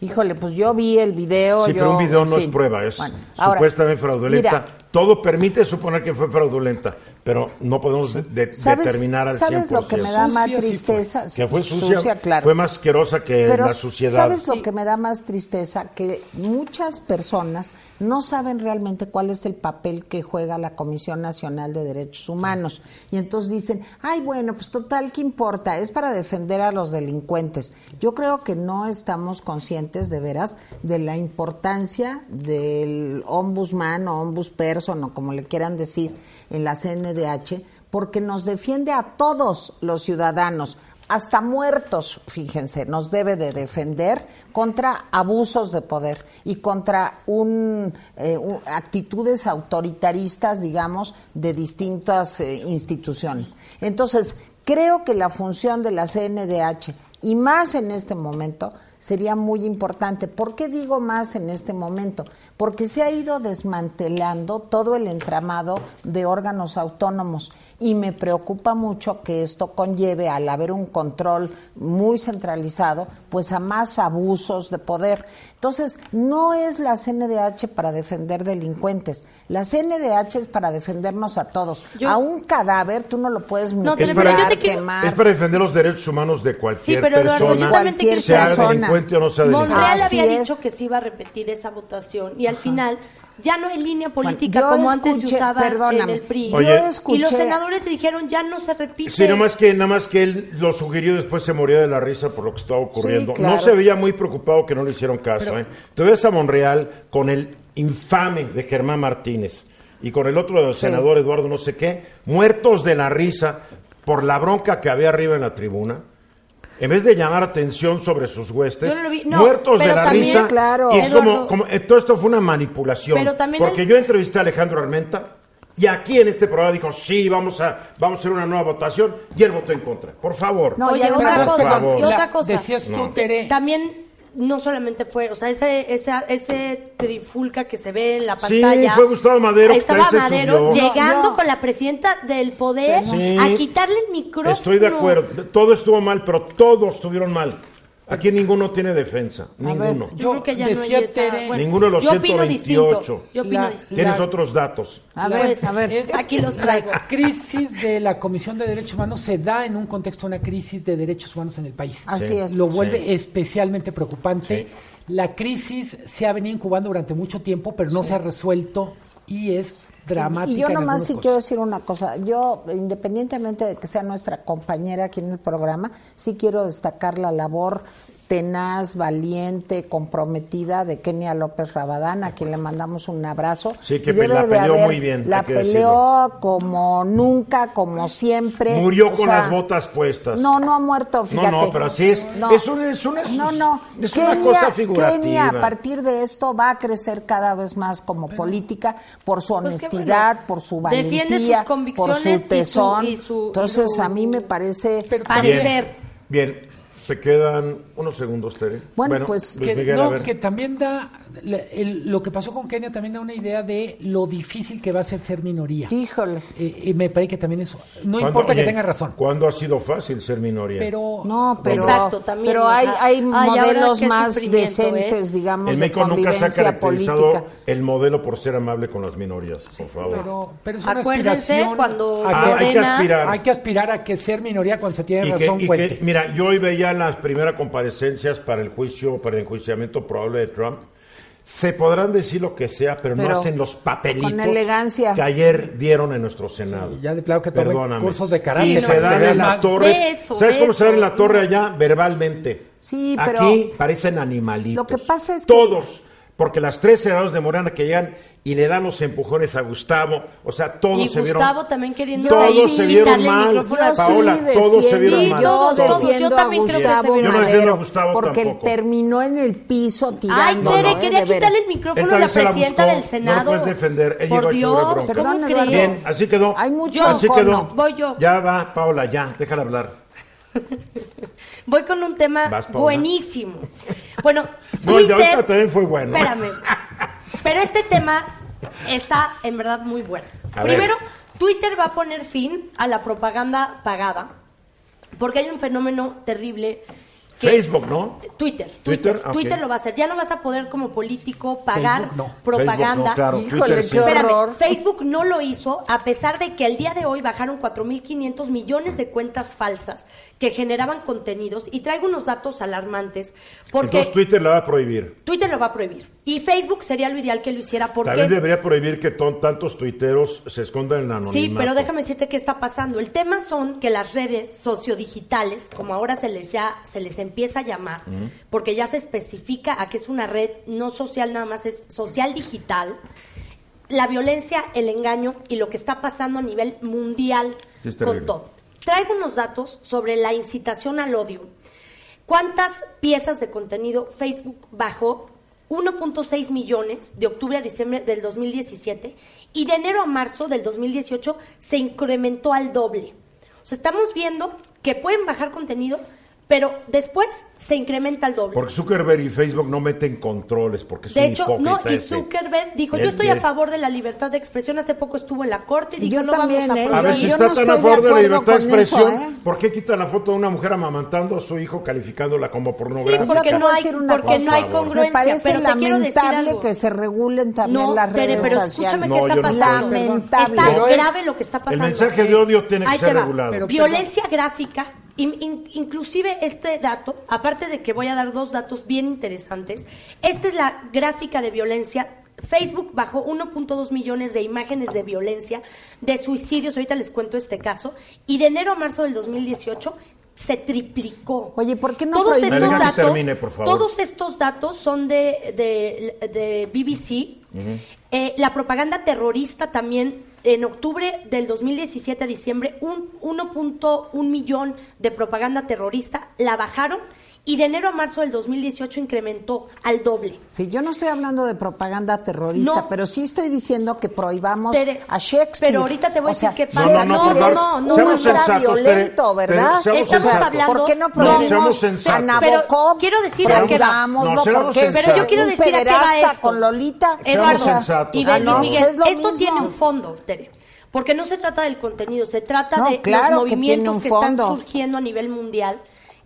F: Híjole, pues yo vi el video.
C: Sí,
F: yo-
C: pero un video no es
F: fin.
C: prueba, es
F: Bueno, ahora,
C: supuestamente fraudulenta.
F: mira,
C: Todo permite suponer que fue fraudulenta, pero no podemos de- de-
F: ¿sabes,
C: determinar al 100%.
F: ¿Sabes lo que me da más
D: Sucia sí fue.
F: tristeza?
C: Que fue sucia,
F: claro.
C: fue más asquerosa que
F: Pero
C: la suciedad.
F: ¿sabes lo que me da más tristeza? Que muchas personas no saben realmente cuál es el papel que juega la Comisión Nacional de Derechos Humanos. Y entonces dicen, ay, bueno, pues total, ¿qué importa? Es para defender a los delincuentes. Yo creo que no estamos conscientes de veras de la importancia del ombudsman o ombudsperson o como le quieran decir en la CNDH, porque nos defiende a todos los ciudadanos hasta muertos, fíjense, nos debe de defender contra abusos de poder y contra un, eh, actitudes autoritaristas, digamos, de distintas eh, instituciones. Entonces, creo que la función de la CNDH, y más en este momento, sería muy importante. ¿Por qué digo más en este momento? Porque se ha ido desmantelando todo el entramado de órganos autónomos y me preocupa mucho que esto conlleve, al haber un control muy centralizado, pues a más abusos de poder. Entonces, no es la CNDH para defender delincuentes, la CNDH es para defendernos a todos.
E: Yo-
F: a un cadáver tú no lo puedes
E: No,
C: pero
F: mutilar,
C: yo
E: te quiero-
F: quemar.
C: Es para defender los derechos humanos de cualquier
E: Sí, pero Eduardo,
C: persona, sea
F: persona.
C: delincuente o no sea delincuente.
E: Monreal
F: Así
E: había
F: es.
E: dicho que se iba a repetir esa votación y al final ya no hay línea política como antes se usaba en el PRI.
F: yo
E: y los senadores dijeron ya no se repite.
C: Sí, nada más que nada más que él lo sugirió y después se moría de la risa por lo que estaba ocurriendo.
F: claro.
C: No se veía muy preocupado que no le hicieron caso. ¿eh? Tú ves a Monreal con el infame de Germán Martínez y con el otro senador Eduardo no sé qué, muertos de la risa por la bronca que había arriba en la tribuna. En vez de llamar atención sobre sus huestes,
E: Yo no lo vi. No,
C: muertos de la
E: también-
C: risa.
F: Claro.
C: Y es
E: Eduardo.
C: como, como- eh, todo esto fue una manipulación.
E: Pero también
C: porque
E: el-
C: yo entrevisté a Alejandro Armenta y aquí en este programa dijo, sí, vamos a, vamos a hacer una nueva votación y él votó en contra. Por favor.
F: No,
E: Oye, otra cosa,
C: favor.
E: y otra cosa.
D: decías tú. Tere,
E: También no solamente fue, o sea, ese, esa, ese trifulca que se ve en la
C: Sí,
E: pantalla.
C: fue Gustavo Madero,
E: estaba Madero
C: subió.
E: llegando
F: No,
E: con la presidenta del poder
C: Sí.
E: a quitarle el micrófono.
C: Estoy de acuerdo. Todo estuvo mal, pero todos estuvieron mal. Aquí ninguno tiene defensa. Ninguno.
E: Yo creo que ya
D: Decía
E: no hay esa...
D: Tere-
C: Ninguno de los
E: yo opino
C: 128.
E: distinto. Yo opino
D: La-
E: distinto.
C: Tienes
D: La-
C: otros datos.
F: A ver, a ver.
D: es-
E: Aquí los traigo.
D: La crisis de la Comisión de Derechos Humanos se da en un contexto de una crisis de derechos humanos en el país.
F: Así
C: Sí.
F: es.
D: Lo vuelve
C: Sí.
D: especialmente preocupante. La crisis se ha venido incubando durante mucho tiempo, pero no se ha resuelto y es dramática.
F: Y yo nomás sí
D: cosas.
F: quiero decir una cosa. Yo, independientemente de que sea nuestra compañera aquí en el programa, sí quiero destacar la labor tenaz, valiente, comprometida de Kenia López Rabadán, a quien le mandamos un abrazo.
C: Sí, que
F: debe
C: la
F: de
C: peleó
F: haber-
C: muy bien,
F: La peleó como nunca, como siempre.
C: Murió
F: O
C: con
F: sea,
C: las botas puestas.
F: No, no ha muerto, fíjate.
C: no, pero así es.
F: No.
C: Es una- es una-
F: no, no.
C: es una
F: Kenia-
C: cosa figurativa.
F: Kenia, a partir de esto va a crecer cada vez más como política por su
E: Pues
F: honestidad,
E: bueno.
F: por su
E: Defiende
F: valentía,
E: sus convicciones
F: por
E: y
F: su tesón.
E: y su- y
F: Entonces,
E: su-
F: a mí me parece...
E: Parecer.
C: Bien, bien. Te quedan unos segundos, Tere.
F: Bueno, pues,
D: que,
C: Miguel,
D: no, que también da la- el- lo que pasó con Kenia también da una idea de lo difícil que va a ser ser minoría.
F: Híjole.
D: Eh, y me parece que también eso no
C: ¿Cuándo-
D: importa que tenga razón,
C: ¿Cuándo ha sido fácil ser minoría?
D: pero
F: No, pero,
E: Exacto, también,
F: pero hay, hay modelos más
E: sufrimiento,
F: decentes,
E: ¿eh?
F: digamos,
C: en
F: de
C: México nunca se ha
F: convivencia
C: caracterizado
F: política.
C: el modelo por ser amable con las minorías, por favor.
D: pero, pero es una
E: Acuérdense
D: aspiración
E: cuando
D: a
C: Ah,
D: que-
C: hay que aspirar.
D: hay que aspirar a que ser minoría cuando se tiene
C: y que,
D: razón
C: y que- mira, yo hoy veía las primeras comparecencias para el juicio, para el enjuiciamiento probable de Trump. Se podrán decir lo que sea, pero, no hacen los papelitos
F: con elegancia.
C: que ayer dieron en nuestro Senado.
D: ya de plano que
C: Perdóname.
D: cursos de karate
C: Y
E: Sí,
C: se
E: no,
C: dan en la torre.
E: Eso,
C: ¿Sabes cómo se dan en la torre allá? Verbalmente.
F: Sí, pero-
C: Aquí parecen animalitos.
F: Lo que pasa es que-
C: Todos. Porque las tres senadores de Morena que llegan y le dan los empujones a Gustavo, o sea, todos
E: Y
C: se vieron.
E: Gustavo también queriendo
C: Todos se vieron
E: quitarle el
C: mal.
F: Yo
C: Paola,
F: sí
C: todos se vieron
E: Sí,
C: mal.
F: Yo
E: todos, todos.
F: defiendo
E: Yo también creo que se
F: Gustavo
E: vieron
C: mal. Yo no defiendo a Gustavo
F: porque
C: tampoco.
F: terminó en el piso tirando.
E: Ay, Tere,
F: ¿no?
E: quería
F: De veras.
E: quitarle el micrófono a la
C: se la
E: presidenta
C: buscó.
E: del Senado.
C: No lo puedes defender. Él llegó
E: Por Dios. ¿cómo crees?
C: Bien, así quedó.
F: Hay mucho
C: así quedó.
E: Voy yo.
C: Ya va, Paola, ya, déjala hablar.
E: Voy con un tema
C: Vas,
E: buenísimo. Bueno,
C: No, el de
E: Twitter...
C: también fue bueno.
E: Espérame. Pero este tema está en verdad muy bueno.
C: A
E: Primero,
C: ver.
E: Twitter va a poner fin a la propaganda pagada porque hay un fenómeno terrible
C: Facebook, ¿no?
E: Twitter,
C: Twitter,
E: Twitter, lo va a hacer. Ya no vas a poder como político pagar
D: Facebook no.
E: propaganda.
C: Facebook no, claro.
F: Híjole,
C: Twitter
F: qué
C: sí.
E: Espérame. Facebook no lo hizo a pesar de que al día de hoy bajaron 4.500 millones de cuentas falsas que generaban contenidos y traigo unos datos alarmantes porque
C: Entonces Twitter la va a prohibir.
E: Twitter lo va a prohibir y Facebook sería lo ideal que lo hiciera porque
C: También debería prohibir que tantos tuiteros se escondan en la anonimato.
E: Sí, pero déjame decirte qué está pasando. El tema son que las redes sociodigitales, como ahora se les ya se les empieza a llamar, porque ya se especifica a que es una red no social nada más, es social digital. La violencia, el engaño y lo que está pasando a nivel mundial con todo. Traigo unos datos sobre la incitación al odio. ¿Cuántas piezas de contenido Facebook bajó? 1.6 millones de octubre a diciembre del 2017 y de enero a marzo del 2018 se incrementó al doble. O sea, estamos viendo que pueden bajar contenido, pero después se incrementa el doble.
C: Porque Zuckerberg y Facebook no meten controles, porque es
E: de
C: un
E: hecho, no, y
C: ese.
E: Zuckerberg dijo, yo estoy a favor de la libertad de expresión. Hace poco estuvo en la corte y dijo,
F: Yo
E: no
F: también,
E: vamos a
F: ¿eh?
C: A ver, si está
F: no
C: tan a
F: estoy de
C: favor de la libertad de
F: con eso,
C: expresión,
F: ¿eh?
C: ¿por qué quita la foto de una mujer amamantando a su hijo calificándola como
E: Sí,
C: pornográfica?
E: porque
F: Te
E: no hay, porque no hay
C: favor.
E: Congruencia.
F: parece
E: Pero te quiero decir
F: lamentable
E: algo.
F: que se regulen también
E: No,
F: las redes
E: pero
F: sociales.
E: escúchame
C: No,
E: qué está pasando.
F: Lamentable.
E: Está grave lo que está pasando.
C: mensaje de odio tiene que ser regulado.
E: Violencia gráfica, in- in- inclusive este dato, aparte de que voy a dar dos datos bien interesantes, esta es la gráfica de violencia. Facebook bajó 1.2 millones de imágenes de violencia, de suicidios, ahorita les cuento este caso, y de enero a marzo del 2018 se triplicó.
F: Oye, ¿por qué no
E: todos estos datos,
C: termine, por favor.
E: todos estos datos son de, de, de BBC. Eh, la propaganda terrorista también, en octubre del 2017 a diciembre, un 1.1 millón de propaganda terrorista la bajaron y de enero a marzo del 2018 incrementó al doble.
F: Sí, yo no estoy hablando de propaganda terrorista,
E: No.
F: pero sí estoy diciendo que prohibamos
E: Tere,
F: a Shakespeare.
E: pero ahorita te voy a
F: O sea,
E: decir qué pasa.
C: no, no,
E: No, no, no, no,
F: violento,
C: Tere,
F: ¿verdad?
E: Estamos
C: sensatos.
E: hablando-
F: ¿Por qué no prohibimos a. Nabokov?
E: Pero quiero decir a qué va. Pero yo quiero decir a qué va esto.
F: con Lolita.
E: Eduardo
C: sensatos.
E: y
C: Ah,
E: Luis
C: no,
E: Miguel,
F: pues
E: esto
F: mismo.
E: tiene un fondo, Tere. Porque no se trata del contenido, se trata
F: No,
E: de
F: claro
E: los movimientos que, están surgiendo a nivel mundial,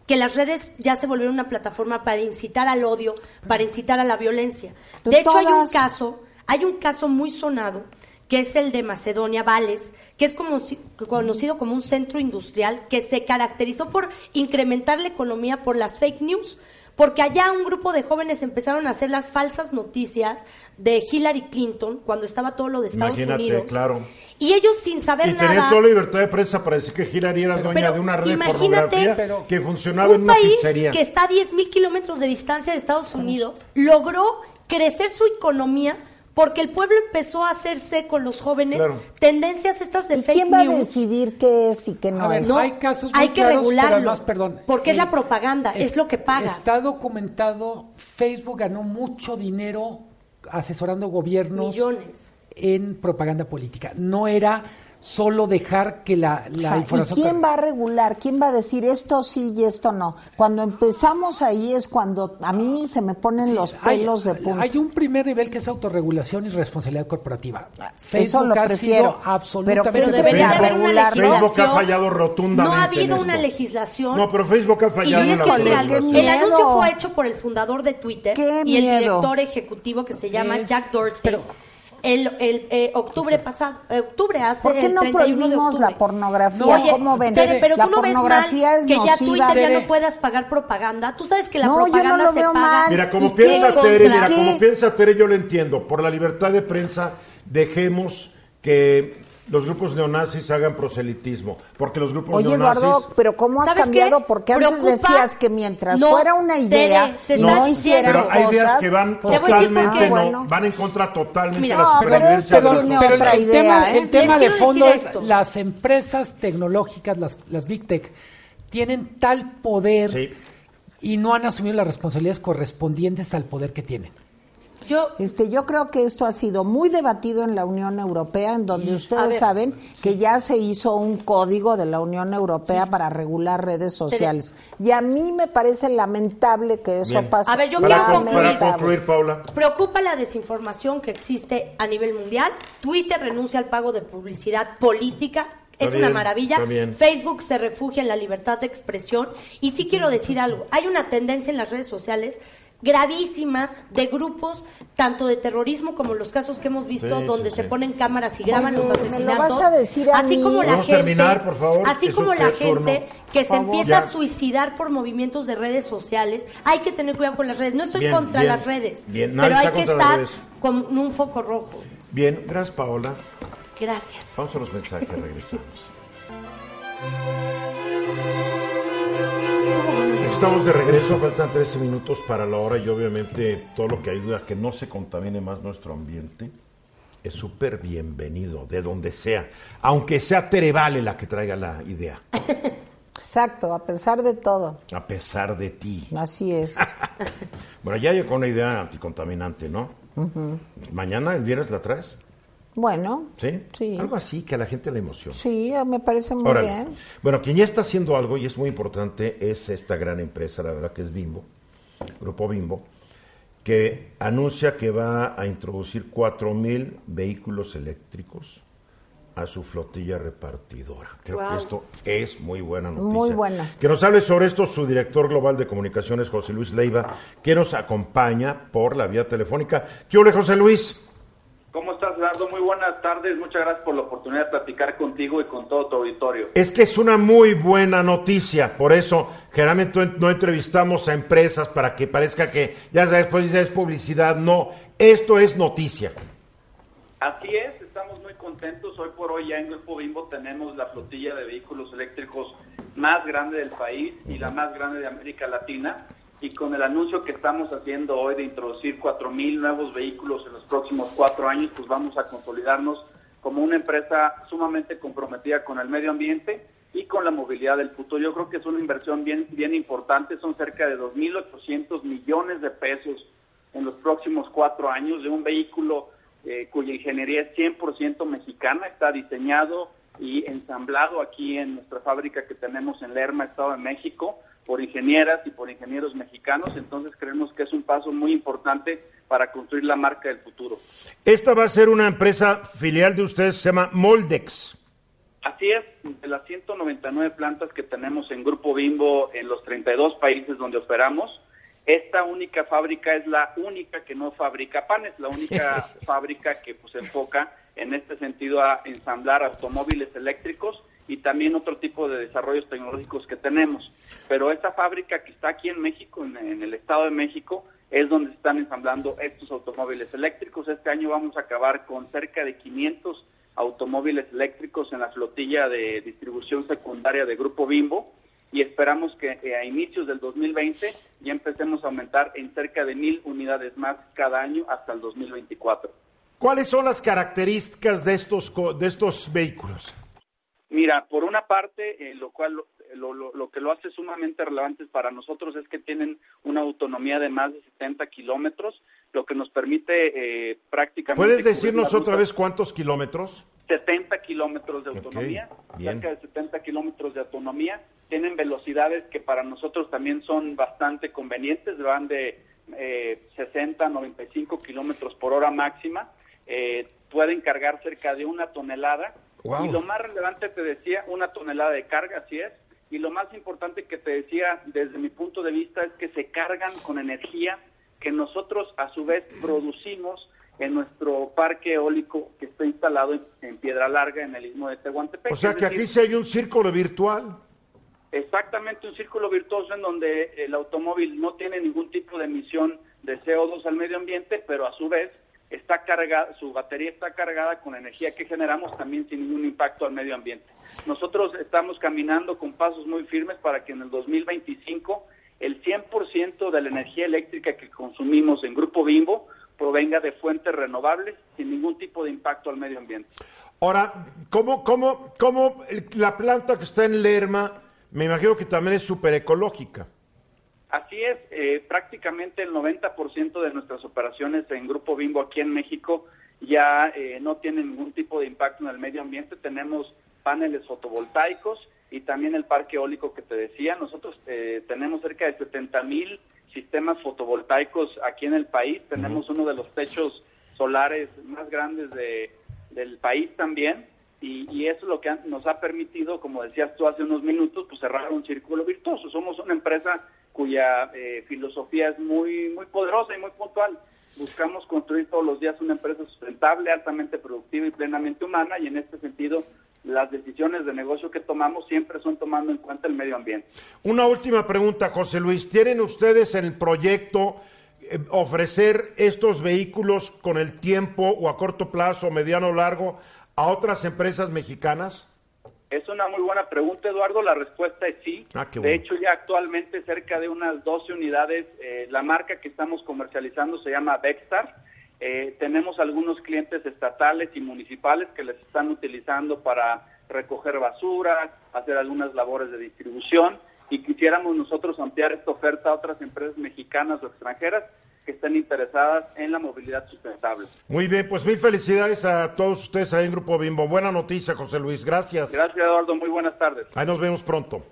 E: que las redes ya se volvieron una plataforma para incitar al odio, para incitar a la violencia.
F: Pues
E: De hecho, hay un caso, hay un caso muy sonado, que es el de Macedonia Vales, que es como conocido como un centro industrial que se caracterizó por incrementar la economía por las fake news, porque allá un grupo de jóvenes empezaron a hacer las falsas noticias de Hillary Clinton cuando estaba todo lo de Estados
C: Imagínate,
E: Unidos.
C: claro.
E: Y ellos sin saber
C: Y
E: nada.
C: toda la libertad de prensa para decir que Hillary era dueña
E: Pero
C: de una red de
E: imagínate
C: pornografía
D: pero-
C: que funcionaba en
E: un
C: una
E: país
C: pizzería.
E: que está a 10 mil kilómetros de distancia de Estados Unidos logró crecer su economía porque el pueblo empezó a hacerse con los jóvenes
C: Claro.
E: tendencias estas de
F: ¿Y
E: fake
F: quién va a
E: news.
F: decidir qué es y qué no
D: A ver,
F: es?
D: no, hay casos muy
E: hay que
D: claros,
E: regularlo,
D: pero además, perdón.
E: porque es la propaganda, es lo que pagas.
D: Está documentado, Facebook ganó mucho dinero asesorando gobiernos
E: Millones.
D: en propaganda política. No era solo dejar que la, la
F: Ajá, ¿Y
D: información...
F: quién va a regular? ¿Quién va a decir esto sí y esto no? Cuando empezamos ahí es cuando a mí se me ponen los
D: Hay-
F: pelos de punta.
D: Hay un primer nivel que es autorregulación y responsabilidad corporativa.
F: Eso
D: Facebook
F: lo
D: ha
F: prefiero.
D: sido absolutamente
F: Pero
E: Pero debería de
F: Facebook-
E: haber una
F: regular.
E: legislación.
C: Facebook ha fallado rotundamente
E: No ha habido una legislación.
C: No, pero Facebook ha
E: Y
C: fallado
F: qué
E: El anuncio fue hecho por el fundador de Twitter
F: Qué
E: y el director ejecutivo que se llama
D: Es-
E: Jack Dorsey.
D: pero-
E: el, el, eh, octubre pasado, eh, octubre hace
F: ¿Por qué
E: el
F: no
E: 31 de
F: prohibimos la pornografía?
D: No, oye,
F: ¿Cómo ven?
E: Tere, pero
F: la
E: tú no ves mal
F: pornografía es
E: que ya. Twitter ya no puedas pagar propaganda. Tú sabes que la
F: No, yo no
E: propaganda
F: lo
E: se
F: veo
E: paga.
F: mal.
C: Mira, como
F: ¿Y
C: piensa
F: qué?
C: Tere, mira,
F: ¿Qué?
C: como piensa Tere, yo lo entiendo. Por la libertad de prensa, dejemos que los grupos neonazis hagan proselitismo. Porque los grupos
F: Oye,
C: neonazis...
F: Eduardo, pero ¿cómo has
E: ¿Sabes
F: cambiado?
E: qué?
F: Porque antes
E: Preocupa-
F: decías que mientras
E: No,
F: fuera una idea,
E: te
F: no hicieran
C: Pero hay ideas que van
F: pues,
C: totalmente, no,
F: Bueno.
C: van en contra totalmente
E: Mira,
C: de la
F: no, pero
C: supervivencia
F: esto
C: de la
F: otra
D: el
F: idea,
D: tema,
F: ¿eh?
D: el tema de fondo es
E: esto.
D: las empresas tecnológicas, las, las Big Tech, tienen tal poder
C: Sí.
D: y no han asumido las responsabilidades correspondientes al poder que tienen.
E: Yo,
F: Este, yo creo que esto ha sido muy debatido en la Unión Europea, en donde ustedes
E: ver,
F: saben que ya se hizo un código de la Unión Europea para regular redes sociales. Y a mí me parece lamentable que eso
C: Bien.
F: pase.
E: A ver, yo
C: Para,
E: quiero
C: con- para
E: concluir.
C: concluir, Paula.
E: Preocupa la desinformación que existe a nivel mundial. Twitter renuncia al pago de publicidad política. Es una maravilla. Facebook se refugia en la libertad de expresión. Y sí quiero decir algo. Hay una tendencia en las redes sociales gravísima de grupos tanto de terrorismo como los casos que hemos visto
C: Sí,
E: donde
C: sí,
E: se
C: sí.
E: ponen cámaras y graban
F: Oye,
E: los
F: ¿me lo
E: asesinatos
F: vas a decir a
E: así
F: mí?
E: como la
C: ¿Podemos
E: gente
C: terminar, por favor?
E: así como la gente que se
F: favor.
E: empieza
C: Ya.
E: a suicidar por movimientos de redes sociales hay que tener cuidado con las redes no estoy
C: Bien,
E: contra
C: bien,
E: las redes
C: bien,
E: pero hay que estar con un foco rojo
C: Bien, gracias, Paola.
E: gracias
C: Vamos a los mensajes, regresamos. Estamos de regreso, faltan 13 minutos para la hora y obviamente todo lo que ayuda a que no se contamine más nuestro ambiente es súper bienvenido, de donde sea, aunque sea Terevale la que traiga la idea,
F: Exacto, a pesar de todo.
C: a pesar de ti.
F: Así es.
C: Bueno, ya llegó una idea anticontaminante, ¿no? Mañana, el viernes, la traes.
F: Bueno,
C: ¿Sí?
F: Sí.
C: Algo así que a la gente le emociona.
F: sí, me parece muy
C: Órale.
F: bien.
C: Bueno, quien ya está haciendo algo y es muy importante es esta gran empresa, la verdad que es Bimbo, Grupo Bimbo, que anuncia que va a introducir 4.000 vehículos eléctricos a su flotilla repartidora. Creo que esto es muy buena noticia.
F: Muy buena.
C: Que nos hable sobre esto su director global de comunicaciones, José Luis Leiva, que nos acompaña por la vía telefónica. ¿Qué ole, José Luis?
I: ¿Cómo estás, Gerardo? Muy buenas tardes. Muchas gracias por la oportunidad de platicar contigo y con todo tu auditorio.
C: Es que es una muy buena noticia, por eso generalmente no entrevistamos a empresas para que parezca que ya después ya es publicidad, no, esto es noticia.
I: Así es, estamos muy contentos. Hoy por hoy ya en Grupo Bimbo tenemos la flotilla de vehículos eléctricos más grande del país y la más grande de América Latina. Y con el anuncio que estamos haciendo hoy de introducir 4.000 nuevos vehículos en los próximos cuatro años, pues vamos a consolidarnos como una empresa sumamente comprometida con el medio ambiente y con la movilidad del futuro. Yo creo que es una inversión bien, bien importante, son cerca de 2.800 millones de pesos en los próximos cuatro años de un vehículo eh, cuya ingeniería es 100% mexicana, está diseñado y ensamblado aquí en nuestra fábrica que tenemos en Lerma, Estado de México, por ingenieras y por ingenieros mexicanos, entonces creemos que es un paso muy importante para construir la marca del futuro.
C: Esta va a ser una empresa filial de ustedes, se llama Moldex.
I: Así es, de las 199 plantas que tenemos en Grupo Bimbo en los 32 países donde operamos, esta única fábrica es la única que no fabrica panes, la única fábrica que pues, enfoca en este sentido a ensamblar automóviles eléctricos y también otro tipo de desarrollos tecnológicos que tenemos. Pero esta fábrica que está aquí en México, en, el Estado de México, es donde se están ensamblando estos automóviles eléctricos. Este año vamos a acabar con cerca de 500 automóviles eléctricos en la flotilla de distribución secundaria de Grupo Bimbo y esperamos que eh, a inicios del 2020 ya empecemos a aumentar en cerca de mil unidades más cada año hasta el 2024.
C: ¿Cuáles son las características de estos, de estos vehículos?
I: Mira, por una parte, eh, lo cual lo, lo- lo que lo hace sumamente relevante para nosotros es que tienen una autonomía de más de 70 kilómetros, lo que nos permite eh, prácticamente...
C: ¿Puedes decirnos otra vez cuántos kilómetros?
I: 70 kilómetros de autonomía,
C: bien.
I: cerca de 70 kilómetros de autonomía. Tienen velocidades que para nosotros también son bastante convenientes, van de eh, 60 a 95 kilómetros por hora máxima. Eh, pueden cargar cerca de una tonelada.
C: Wow.
I: Y lo más relevante, te decía, una tonelada de carga, así es. Y lo más importante que te decía, desde mi punto de vista, es que se cargan con energía que nosotros a su vez producimos en nuestro parque eólico que está instalado en, en Piedra Larga, en el istmo de Tehuantepec.
C: O sea que
I: decir,
C: aquí sí hay un círculo virtual.
I: Exactamente un círculo virtuoso en donde el automóvil no tiene ningún tipo de emisión de CO2 al medio ambiente, pero a su vez está cargada, su batería está cargada con energía que generamos también sin ningún impacto al medio ambiente. Nosotros estamos caminando con pasos muy firmes para que en el 2025 el 100% de la energía eléctrica que consumimos en Grupo Bimbo provenga de fuentes renovables sin ningún tipo de impacto al medio ambiente.
C: Ahora, ¿cómo, cómo, cómo la planta que está en Lerma, me imagino que también es súper ecológica?
I: Así es, eh, prácticamente el 90% de nuestras operaciones en Grupo Bimbo aquí en México ya eh, no tienen ningún tipo de impacto en el medio ambiente. Tenemos paneles fotovoltaicos y también el parque eólico que te decía. Nosotros eh, tenemos cerca de 70 mil sistemas fotovoltaicos aquí en el país. Tenemos uno de los techos solares más grandes de, del país también. Y, y eso es lo que nos ha permitido, como decías tú hace unos minutos, pues cerrar un círculo virtuoso. Somos una empresa cuya eh, filosofía es muy, muy poderosa y muy puntual. Buscamos construir todos los días una empresa sustentable, altamente productiva y plenamente humana, y en este sentido las decisiones de negocio que tomamos siempre son tomando en cuenta el medio ambiente.
C: Una última pregunta, José Luis. ¿Tienen ustedes el proyecto eh, ofrecer estos vehículos con el tiempo o a corto plazo, mediano o largo, a otras empresas mexicanas?
I: Es una muy buena pregunta, Eduardo. La respuesta es sí.
C: Ah,
I: De hecho, ya actualmente cerca de unas 12 unidades, eh, la marca que estamos comercializando se llama Dextar. Eh, tenemos algunos clientes estatales y municipales que les están utilizando para recoger basura, hacer algunas labores de distribución y quisiéramos nosotros ampliar esta oferta a otras empresas mexicanas o extranjeras que estén interesadas en la movilidad sustentable.
C: Muy bien, pues mil felicidades a todos ustedes ahí en Grupo Bimbo. Buena noticia, José Luis. Gracias.
I: Gracias, Eduardo. Muy buenas tardes.
C: Ahí nos vemos pronto.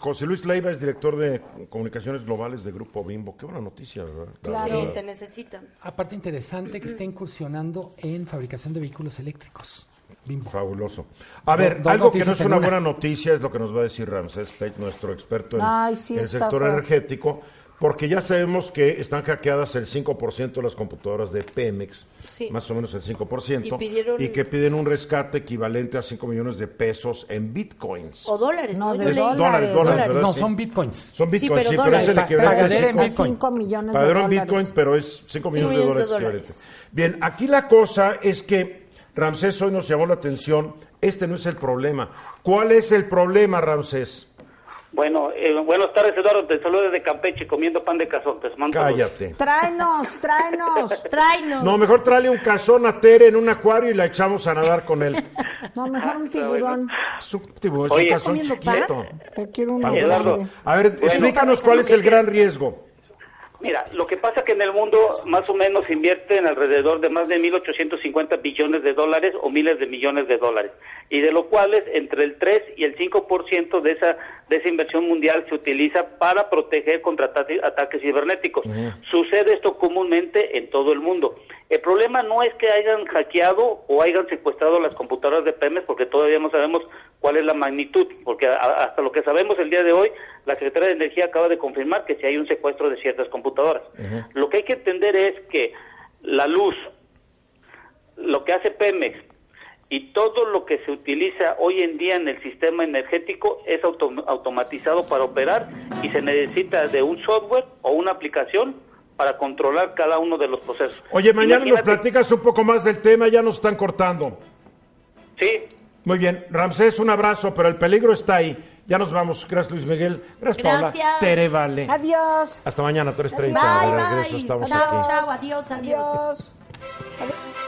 C: José Luis Leiva es director de comunicaciones globales de Grupo Bimbo. Qué buena noticia, ¿verdad?
F: Claro.
E: Sí, se necesita.
D: Aparte interesante que está incursionando en fabricación de vehículos eléctricos. Bimbo.
C: Fabuloso. A ver, algo que no es una buena noticia es lo que nos va a decir Ramsés Pech, nuestro experto en,
F: Ay, sí,
C: el sector
F: feo.
C: energético, porque ya sabemos que están hackeadas el 5% de las computadoras de Pemex,
E: Sí.
C: más o menos el 5%,
E: Y pidieron-
C: y que piden un rescate equivalente a 5 millones de pesos en bitcoins.
E: O dólares,
F: No, de dólares.
C: dólares, dólares, ¿verdad?
D: No,
C: Sí.
D: son bitcoins.
C: Son bitcoins,
E: pero
C: sí, pero es el equivalente.
D: En
C: a
D: Bitcoin.
F: 5 millones
C: Pagadero
F: de
C: en
F: dólares.
C: Bitcoin, pero es 5 millones, de
E: millones de
C: dólares
E: dólares.
C: equivalente. Bien, aquí la cosa es que Ramsés hoy nos llamó la atención. Este no es el problema. ¿Cuál es el problema, Ramsés?
J: Bueno, eh, buenas tardes, Eduardo. Te saludo desde Campeche comiendo pan de cazón. Te mando.
C: Cállate.
F: Tráenos, tráenos.
E: Tráenos.
C: No, mejor tráele un cazón a Tere en un acuario y la echamos a nadar con él.
F: No, mejor un tiburón.
C: Es un tiburón, es un
J: Oye.
C: cazón
E: ¿Comiendo
C: chiquito.
F: Yo quiero un
J: Eduardo.
C: A ver, explícanos cuál es el gran riesgo.
J: Mira, lo que pasa que en el mundo más o menos se invierte en alrededor de más de 1.850 billones de dólares o miles de millones de dólares, y de lo cuales entre el 3 y el 5% de esa, de esa inversión mundial se utiliza para proteger contra ataque- ataques cibernéticos. Sucede esto comúnmente en todo el mundo. El problema no es que hayan hackeado o hayan secuestrado las computadoras de Pemex, porque todavía no sabemos cuál es la magnitud, porque hasta lo que sabemos el día de hoy, la Secretaría de Energía acaba de confirmar que si hay un secuestro de ciertas computadoras. Lo que hay que entender es que la luz, lo que hace Pemex y todo lo que se utiliza hoy en día en el sistema energético es autom- automatizado para operar y se necesita de un software o una aplicación para controlar cada uno de los procesos.
C: Oye, mañana nos platicas un poco más del tema, ya nos están cortando.
J: Sí,
C: Muy bien, Ramsés, un abrazo, pero el peligro está ahí. Ya nos vamos. Gracias, Luis Miguel. Gracias, Paola.
E: Gracias.
C: Tere Vale.
F: Adiós.
C: Hasta mañana, 3.30.
E: Bye, bye.
C: Estamos
E: Chao,
C: aquí.
E: chao, adiós, adiós.
F: Adiós.